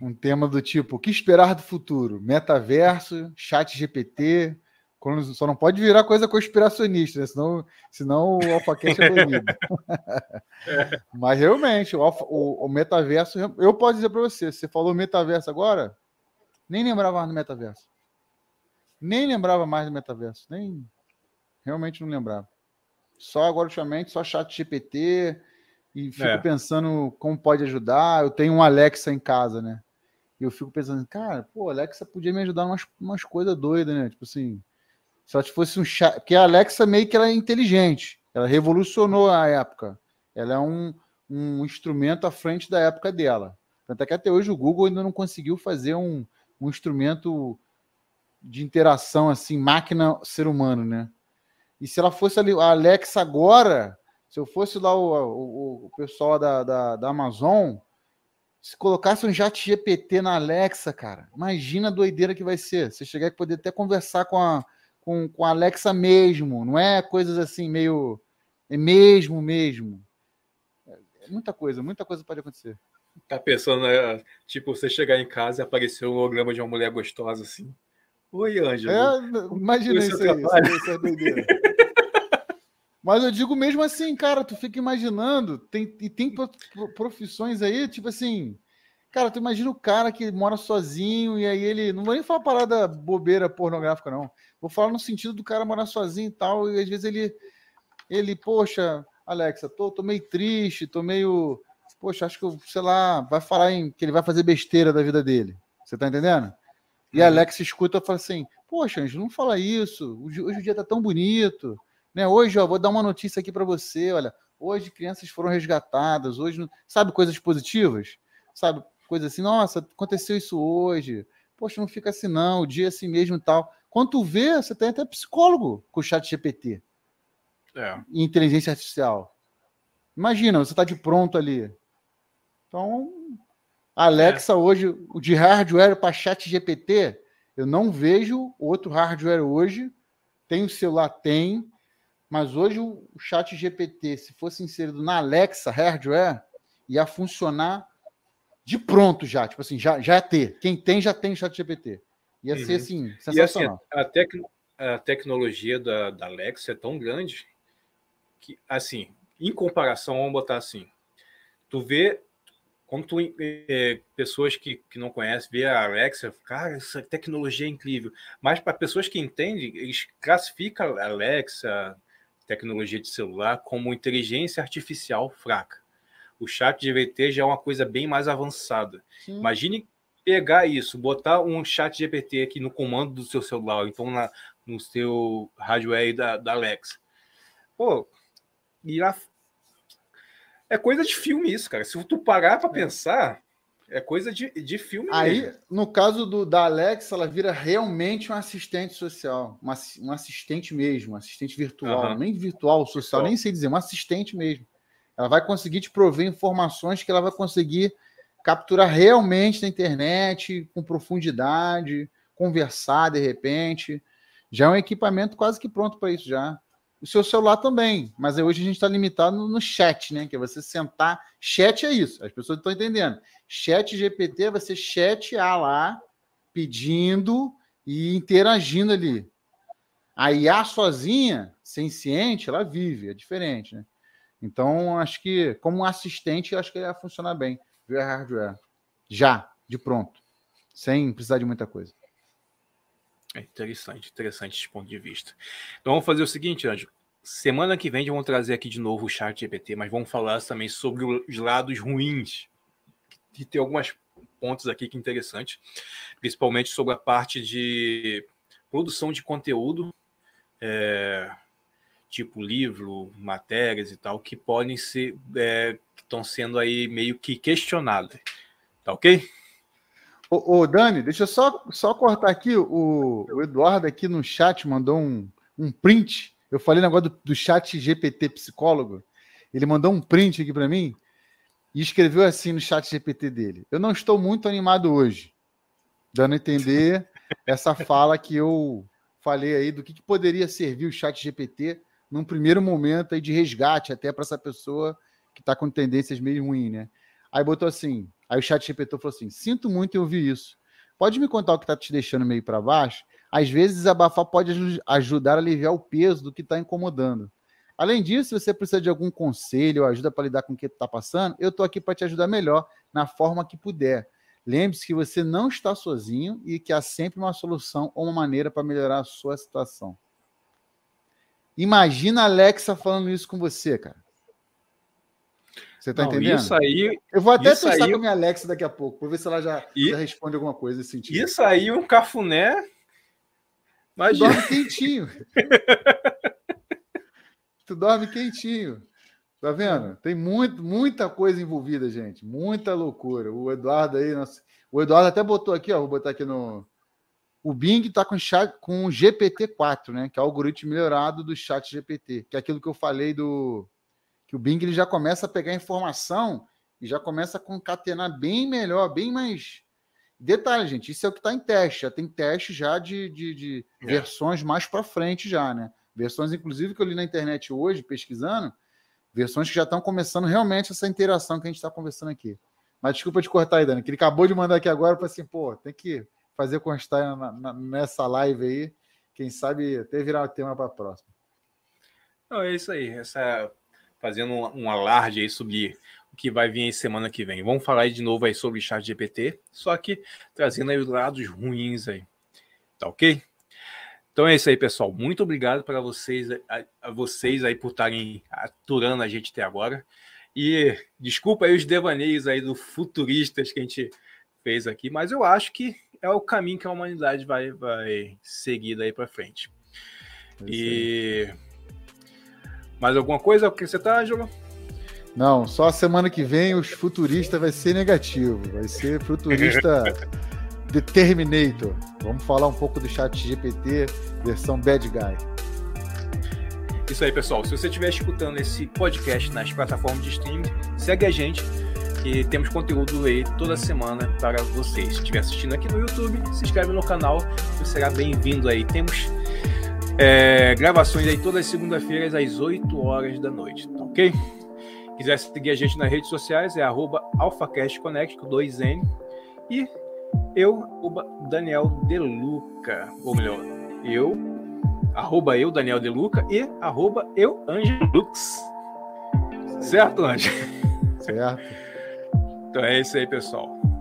Um tema do tipo, o que esperar do futuro? Metaverso, chat GPT, só não pode virar coisa conspiracionista, né? senão, senão o AlphaCast é banido. Mas realmente, o, Alpha, o, o, metaverso, eu posso dizer para você, você falou metaverso agora, nem lembrava mais do metaverso. Nem lembrava mais do metaverso. Nem. Realmente não lembrava. Só agora, ultimamente, só chat GPT. E fico é. pensando como pode ajudar. Eu tenho um Alexa em casa, né? E eu fico pensando, cara, pô, Alexa podia me ajudar umas, umas coisas doidas, né? Tipo assim, se ela fosse um chat. Porque a Alexa meio que ela é inteligente. Ela revolucionou a época. Ela é um, um instrumento à frente da época dela. Tanto é que até hoje o Google ainda não conseguiu fazer um, um instrumento de interação assim, máquina ser humano, né? E se ela fosse ali, a Alexa agora, se eu fosse lá o, o, o pessoal da, da, da, Amazon, se colocasse um chat GPT na Alexa, cara, imagina a doideira que vai ser. Você chegar e poder até conversar com a, com, com a Alexa mesmo, não é coisas assim meio. É mesmo, mesmo. É muita coisa, muita coisa pode acontecer. Tá pensando, né? Tipo, você chegar em casa e aparecer um holograma de uma mulher gostosa assim. Oi, Ângelo. É, imagina isso aí. Isso, é. Mas eu digo mesmo assim, cara, tu fica imaginando, tem, e tem profissões aí, tipo assim, cara, tu imagina o cara que mora sozinho e aí ele, não vou nem falar parada bobeira pornográfica não, vou falar no sentido do cara morar sozinho e tal, e às vezes ele, ele, poxa, Alexa, tô, tô meio triste, tô meio poxa, acho que, sei lá, vai falar em que ele vai fazer besteira da vida dele. Você tá entendendo? E a uhum. Alex escuta e fala assim: Poxa, Anjo, não fala isso. Hoje, hoje o dia tá tão bonito. Né? Hoje, ó, vou dar uma notícia aqui para você. Olha, hoje crianças foram resgatadas. Hoje, sabe, coisas positivas? Sabe, coisas assim, nossa, aconteceu isso hoje. Poxa, não fica assim, não, o dia é assim mesmo e tal. Quando tu vê, você tem até psicólogo com o chat GPT. É. E inteligência artificial. Imagina, você está de pronto ali. Então, Alexa é. hoje, o de hardware para chat GPT, eu não vejo outro hardware hoje. Tem o celular, tem, mas hoje o chat GPT, se fosse inserido na Alexa hardware, ia funcionar de pronto já. Tipo assim, já, já ia ter. Quem tem, já tem chat GPT. Ia uhum. ser assim, sensacional. E assim, a, tec a tecnologia da, da Alexa é tão grande que, assim, em comparação, vamos botar assim, tu vê quando tu, é, pessoas que, que não conhecem, vê a Alexa, cara, essa tecnologia é incrível. Mas para pessoas que entendem, eles classificam a Alexa, tecnologia de celular, como inteligência artificial fraca. O chat GPT já é uma coisa bem mais avançada. Sim. Imagine pegar isso, botar um chat GPT aqui no comando do seu celular, então na, no seu hardware da, da Alexa. Pô, é coisa de filme isso, cara. Se tu parar para é. pensar, é coisa de, de filme Aí, mesmo. no caso do, da Alexa, ela vira realmente um assistente social. Uma, um assistente mesmo, um assistente virtual. Uhum. Nem virtual, social, virtual. nem sei dizer, um assistente mesmo. Ela vai conseguir te prover informações que ela vai conseguir capturar realmente na internet, com profundidade, conversar de repente. Já é um equipamento quase que pronto para isso já o seu celular também. Mas hoje a gente está limitado no, chat, né? Que é você sentar. Chat é isso, as pessoas estão entendendo. Chat GPT vai ser chat A lá, pedindo e interagindo ali. A IA sozinha, sem ciente, ela vive, é diferente, né? Então, acho que, como assistente, acho que ia funcionar bem. Via hardware. Já, de pronto. Sem precisar de muita coisa. É interessante, interessante esse ponto de vista. Então vamos fazer o seguinte, Anjo. Semana que vem vamos trazer aqui de novo o chat GPT, mas vamos falar também sobre os lados ruins. E tem algumas pontos aqui que é interessante, principalmente sobre a parte de produção de conteúdo, é, tipo livro, matérias e tal, que podem ser, é, que estão sendo aí meio que questionadas. Tá ok? Ô, ô, Dani, deixa eu só, só cortar aqui. O, o Eduardo aqui no chat mandou um, um print. Eu falei negócio do, do chat GPT psicólogo. Ele mandou um print aqui para mim e escreveu assim no chat GPT dele. Eu não estou muito animado hoje, dando a entender essa fala que eu falei aí do que, que poderia servir o chat GPT num primeiro momento aí de resgate até para essa pessoa que está com tendências meio ruins, né? Aí botou assim, Aí o chat GPT falou assim: sinto muito em ouvir isso. Pode me contar o que está te deixando meio para baixo? Às vezes, desabafar pode ajudar a aliviar o peso do que está incomodando. Além disso, se você precisa de algum conselho ou ajuda para lidar com o que está passando, eu estou aqui para te ajudar melhor, na forma que puder. Lembre-se que você não está sozinho e que há sempre uma solução ou uma maneira para melhorar a sua situação. Imagina a Alexa falando isso com você, cara. Você tá não, entendendo? Isso aí. Eu vou até testar aí, com a minha Alexa daqui a pouco, para ver se ela já, e, já responde alguma coisa nesse sentido. Isso aí, um cafuné. Imagina. Tu dorme quentinho. tu dorme quentinho. Tá vendo? Tem muito, muita coisa envolvida, gente. Muita loucura. O Eduardo aí, nossa, o Eduardo até botou aqui, ó. Vou botar aqui no. O Bing está com, chat, com o GPT-4, né? Que é o algoritmo melhorado do chat GPT, que é aquilo que eu falei do que o Bing ele já começa a pegar informação e já começa a concatenar bem melhor, bem mais. Detalhe, gente, isso é o que está em teste. Já tem teste já de, de, de é. versões mais para frente já, né? Versões, inclusive, que eu li na internet hoje, pesquisando, versões que já estão começando realmente essa interação que a gente está conversando aqui. Mas desculpa te cortar aí, Dani, que ele acabou de mandar aqui agora para assim, pô, tem que fazer constar na, na, nessa live aí. Quem sabe até virar o tema para a próxima. Não, é isso aí. Essa fazendo um, um alarde aí sobre o que vai vir aí semana que vem. Vamos falar aí de novo aí sobre chat GPT, só que trazendo aí os lados ruins aí. Tá ok? Então é isso aí, pessoal. Muito obrigado para vocês, a, a, vocês aí por estarem aturando a gente até agora. E desculpa aí os devaneios aí do futuristas que a gente fez aqui, mas eu acho que é o caminho que a humanidade vai, vai seguir daí para frente. É e mais alguma coisa que você tá, Ângelo? Não, só a semana que vem os futuristas vai ser negativo. Vai ser futurista Determinator. Vamos falar um pouco do chat GPT, versão bad guy. Isso aí, pessoal. Se você estiver escutando esse podcast nas plataformas de streaming, segue a gente que temos conteúdo aí toda semana para vocês. Se estiver assistindo aqui no YouTube, se inscreve no canal, você será bem-vindo aí. Temos é, gravações aí todas as segundas-feiras às 8 horas da noite, tá ok? Quiser seguir a gente nas redes sociais, é arroba AlphaCastConnect com 2N. E eu, arroba Daniel Deluca. Ou melhor, eu, arroba eu, Daniel Deluca, e arroba eu, Angelux. Certo, Anjo? Certo. Então é isso aí, pessoal.